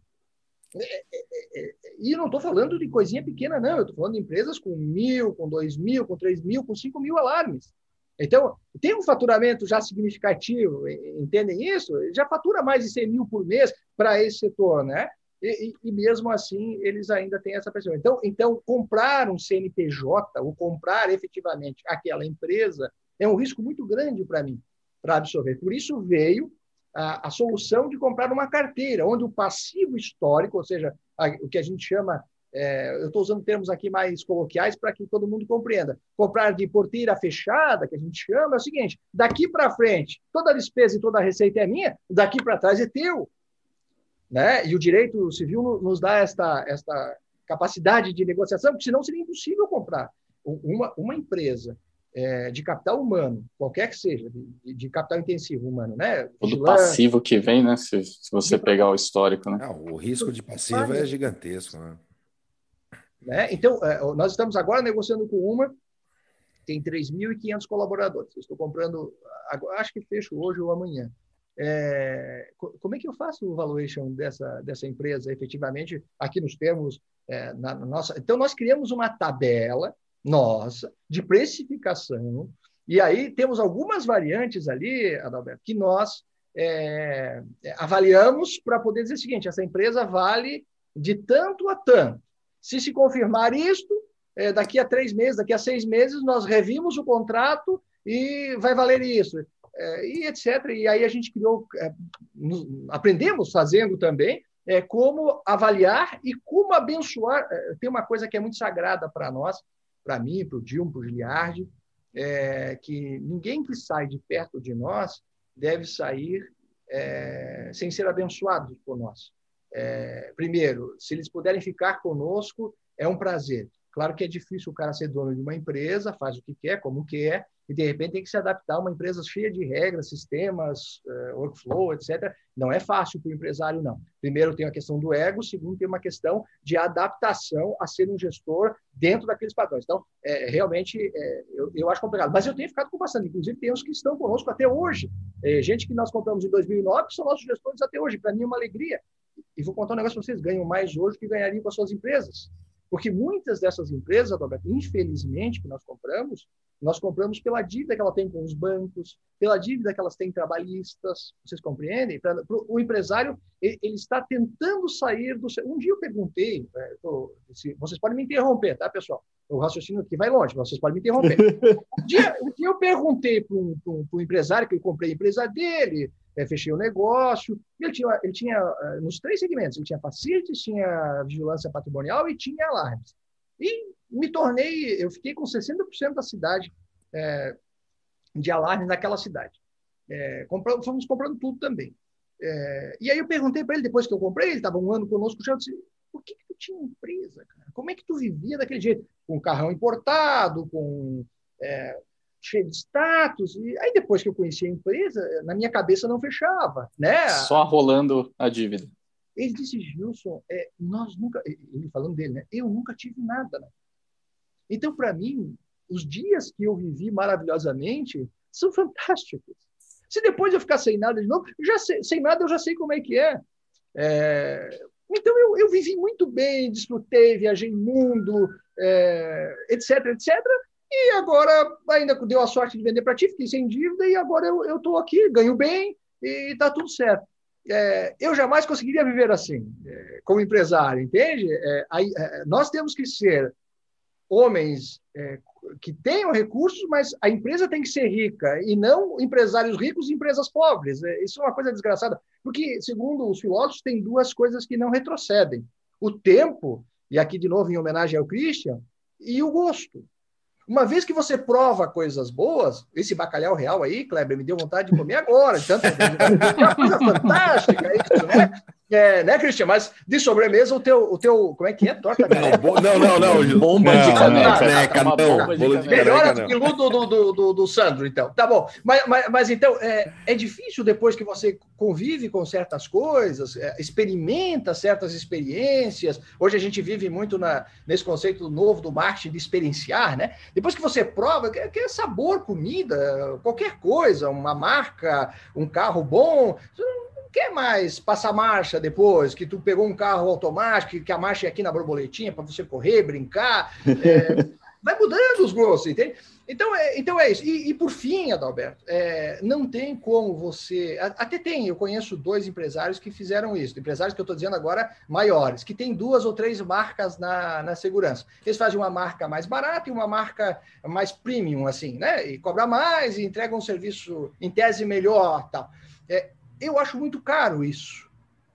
É, é, é, e não estou falando de coisinha pequena, não. Eu estou falando de empresas com mil, com dois mil, com três mil, com cinco mil alarmes. Então, tem um faturamento já significativo, entendem isso? Já fatura mais de 100 mil por mês para esse setor, né? E, e, e, mesmo assim, eles ainda têm essa pressão. Então, então, comprar um CNPJ ou comprar efetivamente aquela empresa é um risco muito grande para mim, para absorver. Por isso veio a, a, solução de comprar uma carteira, onde o passivo histórico, ou seja, a, o que a gente chama, é, eu estou usando termos aqui mais coloquiais para que todo mundo compreenda. Comprar de porteira fechada, que a gente chama, é o seguinte: daqui para frente, toda a despesa e toda a receita é minha, daqui para trás é teu. Né? E o direito civil nos dá esta, esta capacidade de negociação, porque senão seria impossível comprar. Uma, uma empresa é, de capital humano, qualquer que seja, de, de capital intensivo humano, né? Todo passivo que vem, né? Se, se você pegar o histórico, né? Não, o risco de passivo é gigantesco, né? né? Então, é, nós estamos agora negociando com uma, tem 3.500 colaboradores. Estou comprando, acho que fecho hoje ou amanhã. É, como é que eu faço o valuation dessa, dessa empresa efetivamente aqui nos termos é, na, na nossa? Então, nós criamos uma tabela nossa de precificação. E aí temos algumas variantes ali, Adalberto, que nós é, avaliamos para poder dizer o seguinte: essa empresa vale de tanto a tanto. Se se confirmar isto, é, daqui a três meses, daqui a seis meses, nós revimos o contrato e vai valer isso, é, e etc. E aí a gente criou, é, aprendemos fazendo também é, como avaliar e como abençoar. É, tem uma coisa que é muito sagrada para nós, para mim, para o Dilma, para o Giliardi, é, que ninguém que sai de perto de nós deve sair é, sem ser abençoado por nós. É, primeiro, se eles puderem ficar conosco, é um prazer. Claro que é difícil o cara ser dono de uma empresa, faz o que quer, como quer, e de repente tem que se adaptar a uma empresa cheia de regras, sistemas, uh, workflow, etc. Não é fácil para o empresário, não. Primeiro tem a questão do ego, segundo tem uma questão de adaptação a ser um gestor dentro daqueles padrões. Então, é, realmente, é, eu, eu, acho complicado. Mas eu tenho ficado com bastante. Inclusive, tem uns que estão conosco até hoje. É, gente que nós compramos em 2009 que são nossos gestores até hoje. Para mim é uma alegria. E vou contar um negócio para vocês: ganham mais hoje que ganhariam com as suas empresas. Porque muitas dessas empresas, infelizmente, que nós compramos, nós compramos pela dívida que ela tem com os bancos, pela dívida que elas têm trabalhistas. Vocês compreendem? O empresário ele está tentando sair do. Um dia eu perguntei, é, vocês podem me interromper, tá, pessoal? O raciocínio aqui vai longe, vocês podem me interromper. Um dia, um dia eu perguntei para um, um, um, empresário que eu comprei a empresa dele, é, fechei o negócio. Ele tinha, ele tinha é, nos três segmentos, ele tinha facilities, tinha vigilância patrimonial e tinha alarmes. E me tornei, eu fiquei com 60% da cidade é, de alarmes naquela cidade. É, compramos, fomos comprando tudo também. É, e aí eu perguntei para ele, depois que eu comprei, ele estava um ano conosco, eu disse, por que, que tu tinha empresa, cara? Como é que tu vivia daquele jeito? Com carrão importado, com é, cheio de status. E aí, depois que eu conheci a empresa, na minha cabeça não fechava. Né? Só rolando a dívida. Ele disse, Gilson, é, nós nunca. Ele falando dele, né? Eu nunca tive nada. Né? Então, para mim, os dias que eu vivi maravilhosamente são fantásticos. Se depois eu ficar sem nada de novo, já sei, sem nada eu já sei como é que é. é então, eu, eu vivi muito bem, desfrutei, viajei mundo, é, etc, etc. E agora ainda deu a sorte de vender para ti, fiquei sem dívida e agora eu estou aqui, ganho bem e está tudo certo. É, eu jamais conseguiria viver assim, é, como empresário, entende? É, aí, é, nós temos que ser homens é, que tenham recursos, mas a empresa tem que ser rica e não empresários ricos e empresas pobres. É, isso é uma coisa desgraçada, porque, segundo os filósofos, tem duas coisas que não retrocedem: o tempo, e aqui de novo em homenagem ao Christian, e o gosto. Uma vez que você prova coisas boas, esse bacalhau real aí, Kleber, me deu vontade de comer agora. Tanto, é uma coisa fantástica isso, né? É, né, Cristian? Mas de sobremesa, o teu, o teu. Como é que é? Torta caneca? Não, não, não. Bomba de caneca. não. Bomba de caneca. Melhor do que o do, do, do, do, Sandro, então. Tá bom. Mas, mas, mas então, é, é difícil depois que você convive com certas coisas, é, experimenta certas experiências. Hoje a gente vive muito na, nesse conceito novo do marketing de experienciar, né? Depois que você prova, quer, quer sabor, comida, qualquer coisa, uma marca, um carro bom. Quer mais passar marcha depois, que tu pegou um carro automático, que a marcha é aqui na borboletinha para você correr, brincar. É, vai mudando os gostos, entende? Então é, então é isso. E, e por fim, Adalberto, é, não tem como você. Até tem, eu conheço dois empresários que fizeram isso, empresários que eu estou dizendo agora maiores, que tem duas ou três marcas na, na segurança. Eles fazem uma marca mais barata e uma marca mais premium, assim, né? E cobra mais e entregam um serviço em tese melhor tal. É, eu acho muito caro isso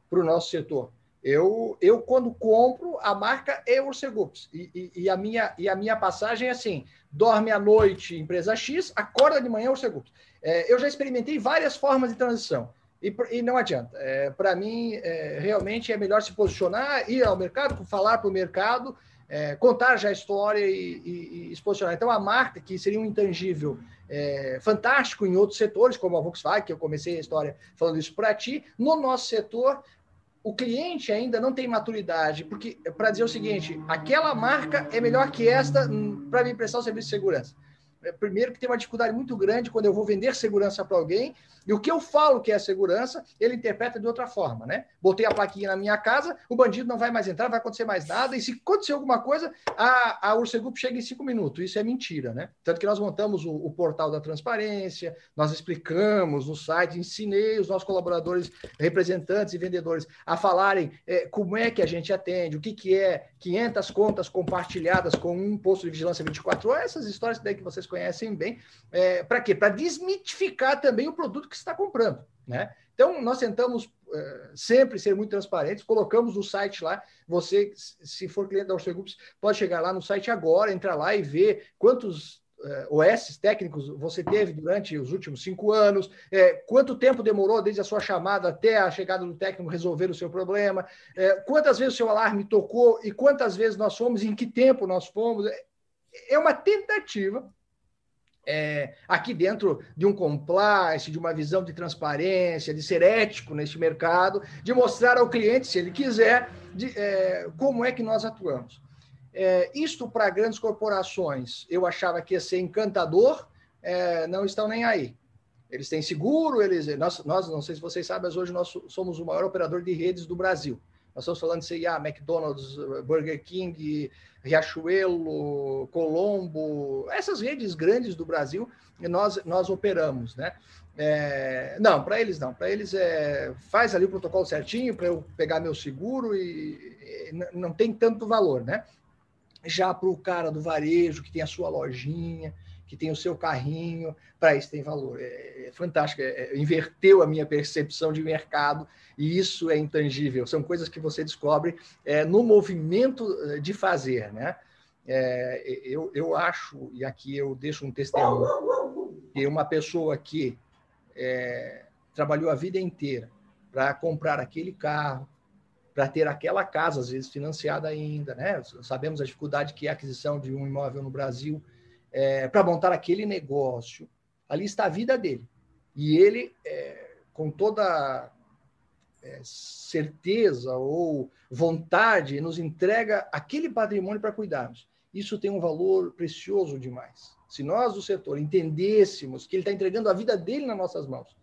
para o nosso setor. Eu, eu, quando compro, a marca é Orcegups. E, e, e, a minha, e a minha passagem é assim: dorme à noite, empresa X, acorda de manhã, Orcegups. É, eu já experimentei várias formas de transição. E, e não adianta. É, para mim, é, realmente é melhor se posicionar, ir ao mercado, falar para o mercado, é, contar já a história e, e, e, se posicionar. Então, a marca, que seria um intangível é, fantástico em outros setores, como a Volkswagen, que eu comecei a história falando isso para ti, no nosso setor, o cliente ainda não tem maturidade, porque para dizer o seguinte, aquela marca é melhor que esta para me prestar o serviço de segurança. É, primeiro que tem uma dificuldade muito grande quando eu vou vender segurança para alguém, e o que eu falo que é segurança, ele interpreta de outra forma, né? Botei a plaquinha na minha casa, o bandido não vai mais entrar, vai acontecer mais nada, e se acontecer alguma coisa, a, a Ursegup chega em cinco minutos. Isso é mentira, né? Tanto que nós montamos o, o portal da transparência, nós explicamos no site, ensinei os nossos colaboradores, representantes e vendedores a falarem é, como é que a gente atende, o que, que é 500 contas compartilhadas com um posto de vigilância 24 horas, essas histórias daí que vocês conhecem bem. É, para quê? Para desmitificar também o produto que está comprando. Né? Então, nós tentamos é, sempre ser muito transparentes, colocamos o site lá. Você, se for cliente da Orço Groups, pode chegar lá no site agora, entrar lá e ver quantos uh, OS técnicos você teve durante os últimos cinco anos, é, quanto tempo demorou desde a sua chamada até a chegada do técnico resolver o seu problema, é, quantas vezes o seu alarme tocou e quantas vezes nós fomos, em que tempo nós fomos. É uma tentativa é, aqui dentro de um compliance, de uma visão de transparência, de ser ético neste mercado, de mostrar ao cliente, se ele quiser, de, é, como é que nós atuamos. É, isto para grandes corporações, eu achava que ia ser encantador, é, não estão nem aí. Eles têm seguro, eles, nós, nós, não sei se vocês sabem, mas hoje nós somos o maior operador de redes do Brasil. Nós estamos falando de CIA, McDonald's, Burger King, Riachuelo, Colombo, essas redes grandes do Brasil, nós, nós operamos, né? É, não, para eles não. Para eles é faz ali o protocolo certinho para eu pegar meu seguro e, e não tem tanto valor, né? Já para o cara do varejo que tem a sua lojinha, que tem o seu carrinho, para isso tem valor. É, é fantástico, é, é, inverteu a minha percepção de mercado e isso é intangível. São coisas que você descobre é, no movimento eh, de fazer, né? É, eu, eu acho, e aqui eu deixo um testemunho, que uma pessoa que é, trabalhou a vida inteira para comprar aquele carro, para ter aquela casa, às vezes financiada ainda, né? Sabemos a dificuldade que é a aquisição de um imóvel no Brasil, é, para montar aquele negócio. Ali está a vida dele. E ele, é, com toda é, certeza ou vontade, nos entrega aquele patrimônio para cuidarmos. Isso tem um valor precioso demais. Se nós do setor entendêssemos que ele está entregando a vida dele nas nossas mãos,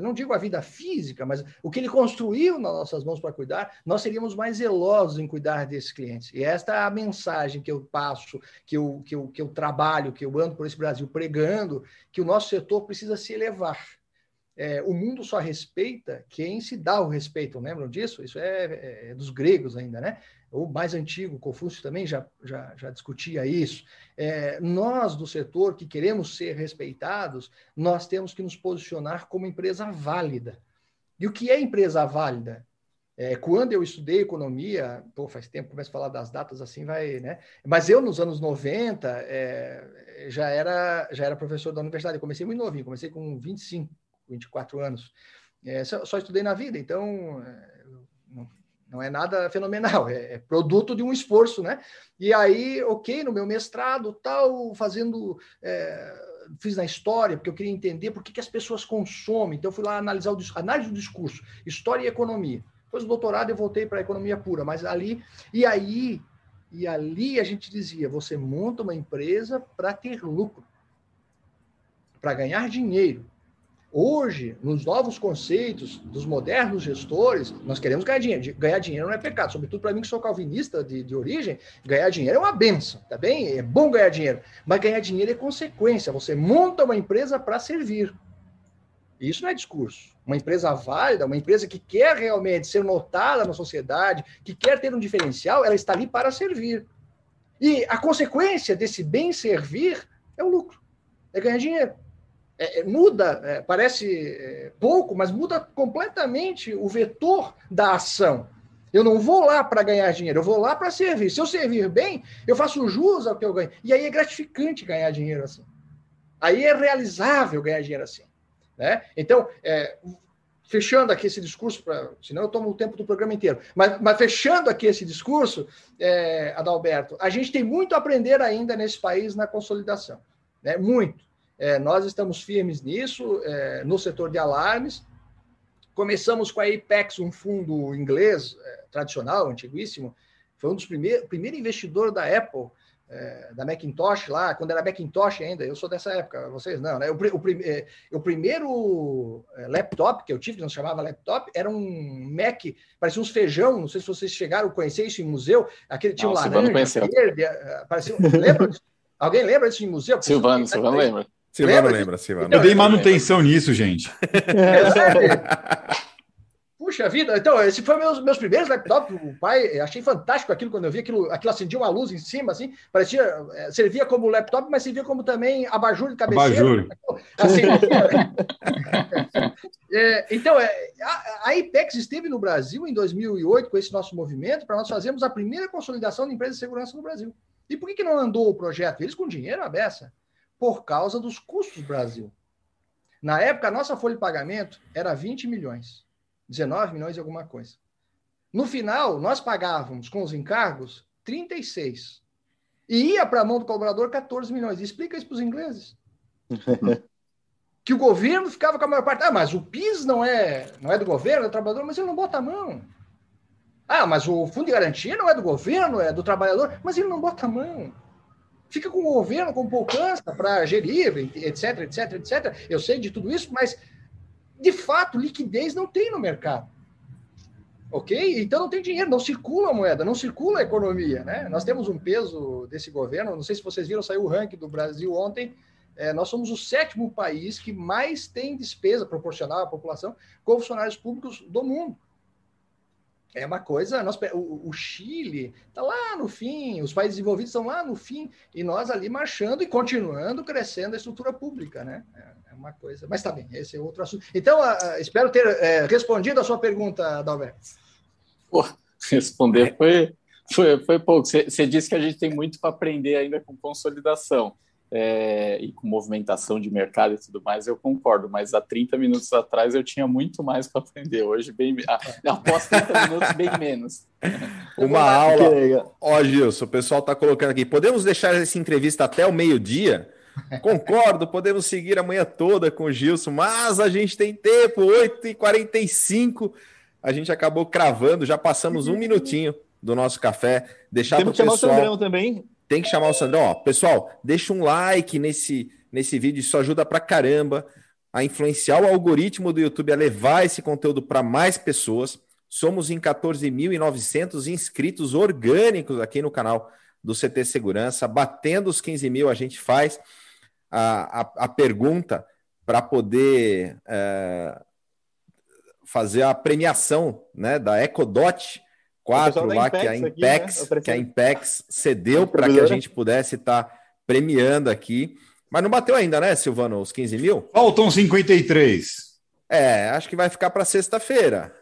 não digo a vida física, mas o que ele construiu nas nossas mãos para cuidar, nós seríamos mais zelosos em cuidar desses clientes. E esta é a mensagem que eu passo, que eu, que eu, que eu trabalho, que eu ando por esse Brasil pregando, que o nosso setor precisa se elevar. É, o mundo só respeita quem se dá o respeito, lembram disso? Isso é, é dos gregos ainda, né? O mais antigo, Confúcio também já, já, já discutia isso. É, nós do setor que queremos ser respeitados, nós temos que nos posicionar como empresa válida. E o que é empresa válida? É, quando eu estudei economia, pô, faz tempo, começo a falar das datas assim, vai, né? Mas eu, nos anos 90, é, já, era, já era professor da universidade. Eu comecei muito novinho, comecei com 25, 24 anos. É, só, só, estudei na vida, então é, não é nada fenomenal, é, é, produto de um esforço, né? E aí, ok, no meu mestrado, tal, fazendo. É, fiz na história, porque eu queria entender por que, que as pessoas consomem. Então, fui lá analisar o análise do discurso, história e economia. Depois do doutorado, eu voltei para a economia pura, mas ali. E aí, e ali a gente dizia: você monta uma empresa para ter lucro, para ganhar dinheiro. Hoje, nos novos conceitos dos modernos gestores, nós queremos ganhar dinheiro. Ganhar dinheiro não é pecado, sobretudo para mim que sou calvinista de, de origem, ganhar dinheiro é uma benção, tá bem? É bom ganhar dinheiro, mas ganhar dinheiro é consequência. Você monta uma empresa para servir. Isso não é discurso. Uma empresa válida, uma empresa que quer realmente ser notada na sociedade, que quer ter um diferencial, ela está ali para servir. E a consequência desse bem servir é o lucro, é ganhar dinheiro é, é, muda, é, parece é, pouco, mas muda completamente o vetor da ação. Eu não vou lá para ganhar dinheiro, eu vou lá para servir. Se eu servir bem, eu faço jus ao que eu ganho. E aí é gratificante ganhar dinheiro assim. Aí é realizável ganhar dinheiro assim. Né? Então, é, fechando aqui esse discurso, pra, senão eu tomo o tempo do programa inteiro, mas, mas fechando aqui esse discurso, é, Adalberto, a gente tem muito a aprender ainda nesse país na consolidação. Né? Muito. É, nós estamos firmes nisso, é, no setor de alarmes. Começamos com a Apex, um fundo inglês é, tradicional, antiguíssimo. Foi um dos primeiros, primeiro investidor da Apple, é, da Macintosh lá, quando era Macintosh ainda. Eu sou dessa época, vocês não, né? O, o, é, o primeiro é, laptop que eu tive, que não se chamava laptop, era um Mac, parecia uns feijão. Não sei se vocês chegaram a conhecer isso em museu. Aquele tinha não, um laranja, verde, parecia, lembra? Alguém lembra disso em museu? Silvano, Silvano lembra. Silvano lembra, lembra Silvano. Eu dei manutenção nisso, gente. Puxa vida, então, esse foi meus, meus primeiros laptops. O pai, achei fantástico aquilo quando eu vi aquilo, aquilo acendia uma luz em cima, assim, parecia, é, servia como laptop, mas servia como também abajur de cabeceira. Abajur. Assim, é, então, é, a, a IPEX esteve no Brasil em 2008 com esse nosso movimento para nós fazermos a primeira consolidação de empresas de segurança no Brasil. E por que, que não andou o projeto? Eles com dinheiro à beça. Por causa dos custos do Brasil. Na época, a nossa folha de pagamento era 20 milhões. 19 milhões e alguma coisa. No final, nós pagávamos com os encargos 36. E ia para a mão do colaborador 14 milhões. Explica isso para os ingleses. que o governo ficava com a maior parte. Ah, mas o PIS não é, não é do governo, é do trabalhador, mas ele não bota a mão. Ah, mas o fundo de garantia não é do governo, é do trabalhador, mas ele não bota a mão. Fica com o governo, com poupança para gerir, etc, etc, etc. Eu sei de tudo isso, mas de fato, liquidez não tem no mercado. Ok? Então não tem dinheiro, não circula a moeda, não circula a economia. Né? Nós temos um peso desse governo, não sei se vocês viram, saiu o ranking do Brasil ontem. É, nós somos o sétimo país que mais tem despesa proporcional à população com funcionários públicos do mundo é uma coisa. Nós, o, o Chile está lá no fim, os países desenvolvidos estão lá no fim, e nós ali marchando e continuando crescendo a estrutura pública, né? É, é uma coisa. Mas tá bem, esse é outro assunto. Então, espero ter é, respondido a sua pergunta, Dalberto. Pô, responder foi, foi, foi pouco. Você disse que a gente tem muito para aprender ainda com consolidação é, e com movimentação de mercado e tudo mais, eu concordo, mas há 30 minutos atrás eu tinha muito mais para aprender. Hoje, bem, ah, após 30 minutos, bem menos. Uma aula. Ó, Gilson, o pessoal está colocando aqui. Podemos deixar essa entrevista até o meio-dia? Concordo, podemos seguir amanhã toda com o Gilson, mas a gente tem tempo, 8h45. A gente acabou cravando, já passamos um minutinho do nosso café. Deixar Temos que chamar pessoal... o Sandrão também tem que chamar o Sandrão. Ó, pessoal, deixa um like nesse, nesse vídeo, isso ajuda pra caramba a influenciar o algoritmo do YouTube a levar esse conteúdo para mais pessoas. Somos em 14.900 inscritos orgânicos aqui no canal do CT Segurança. Batendo os 15 mil, a gente faz a, a, a pergunta para poder é, fazer a premiação né, da Ecodot 4 lá, que a Impex, aqui, né? que a Impex cedeu para que a gente pudesse estar tá premiando aqui. Mas não bateu ainda, né, Silvano, os 15 mil? Faltam 53. É, acho que vai ficar para sexta-feira.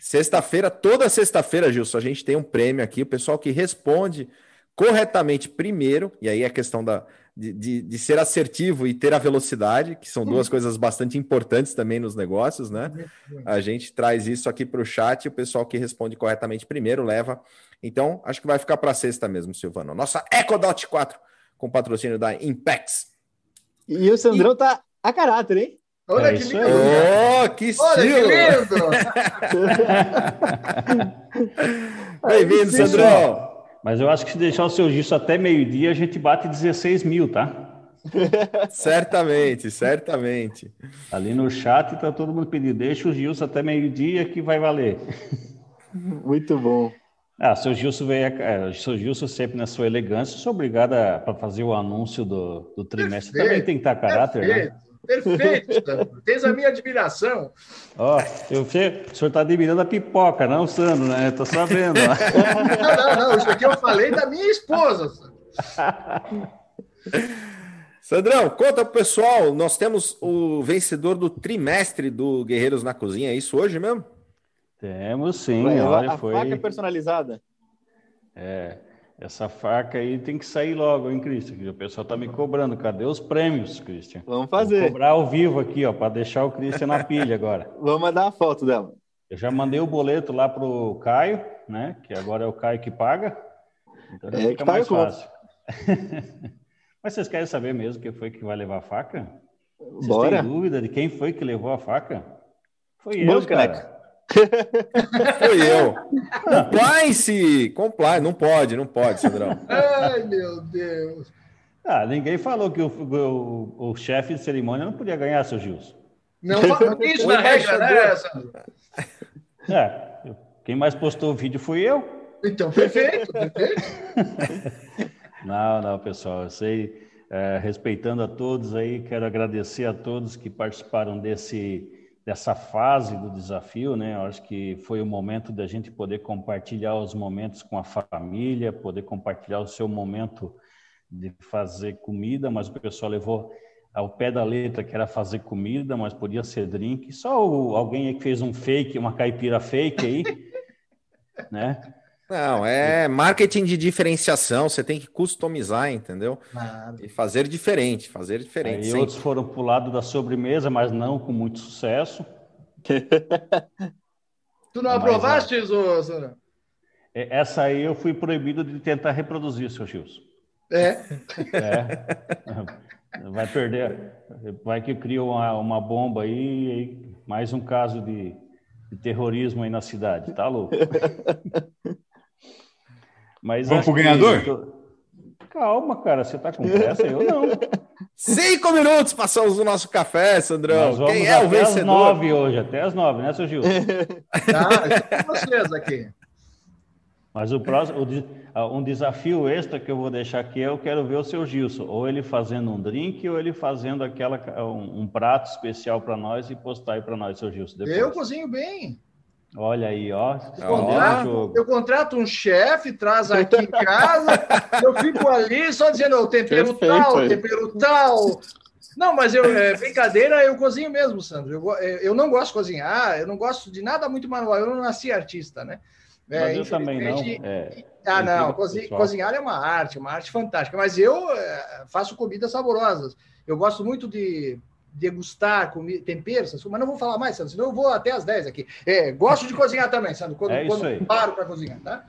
Sexta-feira, toda sexta-feira, Gilson, a gente tem um prêmio aqui. O pessoal que responde corretamente primeiro, e aí é questão da, de, de, de, ser assertivo e ter a velocidade, que são duas uhum. coisas bastante importantes também nos negócios, né? A gente traz isso aqui para o chat e o pessoal que responde corretamente primeiro leva. Então, acho que vai ficar para sexta mesmo, Silvano. Nossa EcoDot 4, com patrocínio da Impex. E o Sandrão e... tá a caráter, hein? Olha é que lindo! Oh, que estilo! Olha que lindo! Bem-vindo, Sandrão! Mas eu acho que se deixar o seu Gilson até meio-dia, a gente bate 16 mil, tá? certamente, certamente. Ali no chat tá todo mundo pedindo, deixa o Gilson até meio-dia que vai valer. Muito bom. Ah, seu Gilson veio, é, seu Gilson sempre na sua elegância, sou obrigada para fazer o anúncio do, do trimestre. Perfeito, Também tem que estar caráter, né? perfeito. né? Perfeito, Tens a minha admiração. Ó, oh, eu, o senhor está admirando a pipoca, não Sandro, né? Estou sabendo. não, não, não. Isso aqui eu falei da minha esposa. Sandrão, conta pro pessoal. Nós temos o vencedor do trimestre do Guerreiros na Cozinha. É isso hoje mesmo? Temos sim. Ué, olha, a foi... faca personalizada. É. Essa faca aí tem que sair logo, hein, Cristian? O pessoal tá me cobrando. Cadê os prêmios, Cristian? Vamos fazer. Vou cobrar ao vivo aqui, ó, para deixar o Cristian na pilha agora. Vamos mandar a foto dela. Eu já mandei o boleto lá pro Caio, né? Que agora é o Caio que paga. Então é, fica mais fácil. Mas vocês querem saber mesmo quem foi que vai levar a faca? Vocês Bora. têm dúvida de quem foi que levou a faca? Foi eu, cara. Foi eu. Compliance! Compliance. Não pode, não pode, Sandrão. Ai, meu Deus. Ah, ninguém falou que o, o, o chefe de cerimônia não podia ganhar, seu Gilson. Não, não isso na regra, né, Sandro? É, quem mais postou o vídeo fui eu. Então, perfeito, perfeito. Não, não, pessoal, eu sei, é, respeitando a todos aí, quero agradecer a todos que participaram desse dessa fase do desafio, né? Eu acho que foi o momento da gente poder compartilhar os momentos com a família, poder compartilhar o seu momento de fazer comida, mas o pessoal levou ao pé da letra que era fazer comida, mas podia ser drink. Só alguém que fez um fake, uma caipira fake aí, né? Não, é marketing de diferenciação, você tem que customizar, entendeu? E fazer diferente, fazer diferente. Aí outros foram para o lado da sobremesa, mas não com muito sucesso. tu não aprovaste, é... Sandra? Essa aí eu fui proibido de tentar reproduzir, seu Gilson. É. é. Vai perder. Vai que cria uma, uma bomba aí, mais um caso de, de terrorismo aí na cidade, tá louco? Mas Vamos pro ganhador? Que... Calma, cara, você tá com pressa? Eu não. Cinco minutos passamos o nosso café, Sandrão. Quem é o vencedor? Até as nove hoje, até as nove, né, seu Gil? Tá, vocês aqui. Mas o próximo, um desafio extra que eu vou deixar aqui, eu quero ver o seu Gilson, ou ele fazendo um drink, ou ele fazendo aquela um, um prato especial para nós e postar aí para nós, seu Gilson. Depois. Eu cozinho bem. Olha aí, ó. Eu contrato, eu contrato um chefe, traz aqui em casa, eu fico ali só dizendo o tempero Perfeito, tal, aí. tempero tal. Não, mas eu, é, brincadeira, eu cozinho mesmo, Sandro. Eu, é, eu não gosto de cozinhar, eu não gosto de nada muito manual, eu não nasci artista, né? É, mas eu também não. É, ah, não, cozinhar é uma arte, uma arte fantástica, mas eu é, faço comidas saborosas. Eu gosto muito de degustar comida, temperos, mas não vou falar mais, Sandro, senão eu vou até as 10 aqui. É, gosto de cozinhar também, Sandro, quando, é quando paro para cozinhar, tá?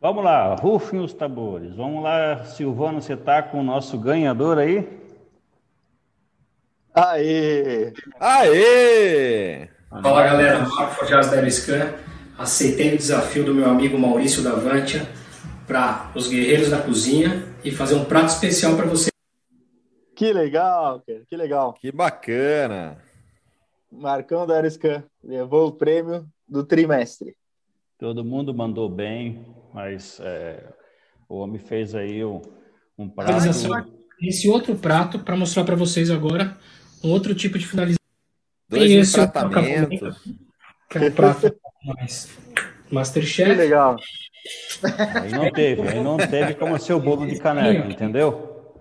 Vamos lá, rufem os tambores. Vamos lá, Silvano, você está com o nosso ganhador aí? Aê! Aê! Fala galera, Marco Forjaz da Eriscan. Aceitei o desafio do meu amigo Maurício Davantia para os guerreiros da cozinha e fazer um prato especial para você. Que legal, cara. Que legal. Que bacana. Marcão da Ariscan levou o prêmio do trimestre. Todo mundo mandou bem, mas é, o homem fez aí um, um prato. Esse outro prato para mostrar para vocês agora um outro tipo de finalização. Dois Tem esse tratamentos. Que é um prato mais Masterchef. Que legal. Aí não teve, aí não teve como ser o bolo de caneca, entendeu?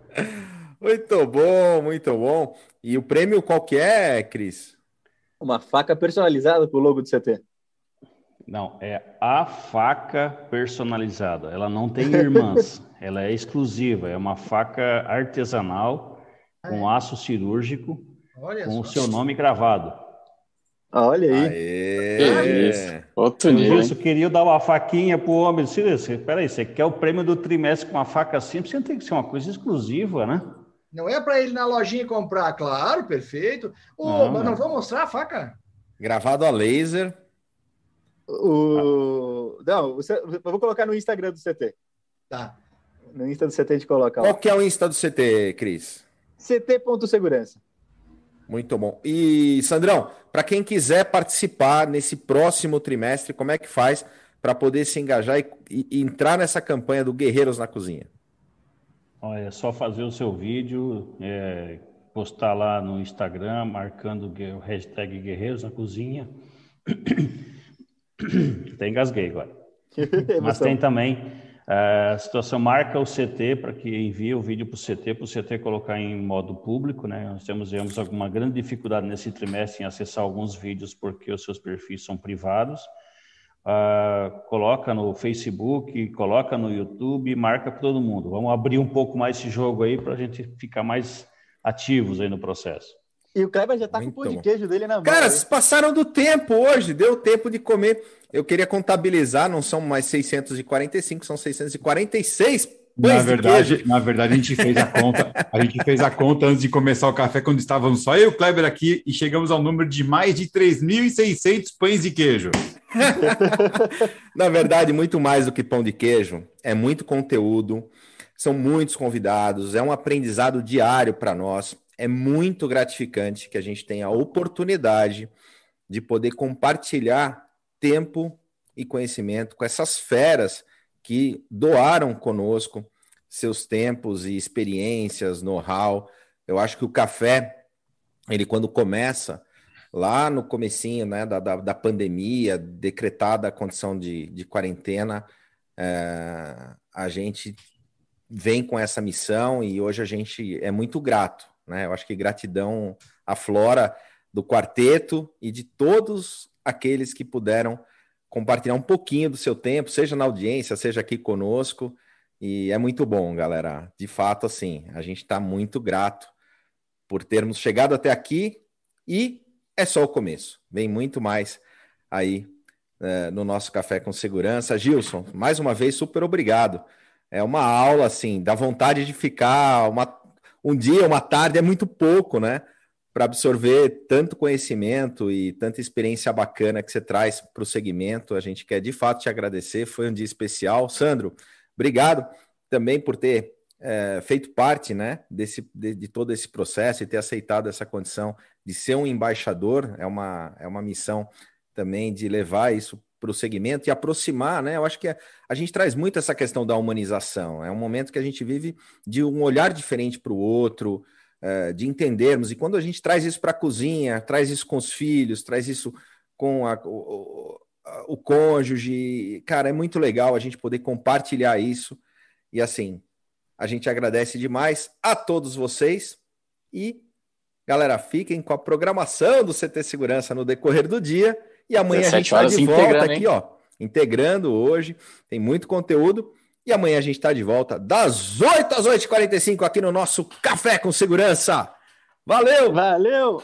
Muito bom, muito bom. E o prêmio qual que é, Cris? Uma faca personalizada com o logo do CT. Não, é a faca personalizada. Ela não tem irmãs. ela é exclusiva. É uma faca artesanal com ah, é? aço cirúrgico, Olha com o seu nome gravado. Olha aí. Aê. Isso. Outro nível. Isso, queria dar uma faquinha pro homem. Espera aí, você quer o prêmio do trimestre com uma faca simples, você tem que ser uma coisa exclusiva, né? Não é para ele na lojinha comprar, claro, perfeito. Oh, não, mas não vou mostrar a faca? Gravado a laser. O... Não, você... eu vou colocar no Instagram do CT. Tá. No Insta do CT a gente coloca. Qual que é o Insta do CT, Cris? CT.segurança. Muito bom. E, Sandrão, para quem quiser participar nesse próximo trimestre, como é que faz para poder se engajar e, e, entrar nessa campanha do Guerreiros na Cozinha? É só fazer o seu vídeo, é, postar lá no Instagram, marcando o hashtag Guerreiros na Cozinha. Até engasguei agora. Mas tem também a situação marca o CT para que envie o vídeo para o CT, para o CT colocar em modo público, né? Nós temos, temos alguma grande dificuldade nesse trimestre em acessar alguns vídeos porque os seus perfis são privados. Uh, coloca no Facebook, coloca no YouTube, marca para todo mundo. Vamos abrir um pouco mais esse jogo aí para a gente ficar mais ativos aí no processo. E o Kleber já está com o pão de queijo dele na mão. Cara, passaram do tempo hoje, deu tempo de comer. Eu queria contabilizar, não são mais 645, são 646 na verdade, na verdade, a gente fez a conta. A gente fez a conta antes de começar o café, quando estávamos só eu e o Kleber aqui, e chegamos ao número de mais de 3.600 pães de queijo. na verdade, muito mais do que pão de queijo, é muito conteúdo, são muitos convidados, é um aprendizado diário para nós. É muito gratificante que a gente tenha a oportunidade de poder compartilhar tempo e conhecimento com essas feras que doaram conosco seus tempos e experiências, know-how. Eu acho que o café, ele quando começa, lá no comecinho né, da, da, da pandemia, decretada a condição de, de quarentena, é, a gente vem com essa missão e hoje a gente é muito grato. Né? Eu acho que gratidão aflora do quarteto e de todos aqueles que puderam compartilhar um pouquinho do seu tempo, seja na audiência, seja aqui conosco. E é muito bom, galera. De fato, assim, a gente está muito grato por termos chegado até aqui e é só o começo. Vem muito mais aí é, no nosso Café com Segurança. Gilson, mais uma vez, super obrigado. É uma aula, assim, dá vontade de ficar uma, um dia, uma tarde, é muito pouco, né? Para absorver tanto conhecimento e tanta experiência bacana que você traz para o segmento. A gente quer de fato te agradecer. Foi um dia especial. Sandro, obrigado também por ter é, feito parte né, desse, de, de, todo esse processo e ter aceitado essa condição de ser um embaixador. É uma, é uma missão também de levar isso para o segmento e aproximar, né? Eu acho que a, a, gente traz muito essa questão da humanização. É um momento que a gente vive de um olhar diferente para o outro, é, de entendermos. E quando a gente traz isso para a cozinha, traz isso com os filhos, traz isso com a, o, o cônjuge, cara, é muito legal a gente poder compartilhar isso. E assim, a gente agradece demais a todos vocês e galera, fiquem com a programação do CT Segurança no decorrer do dia e amanhã a gente está de volta aqui, ó, integrando hoje, tem muito conteúdo e amanhã a gente está de volta das 8 às 8h45 aqui no nosso Café com Segurança. Valeu! Valeu!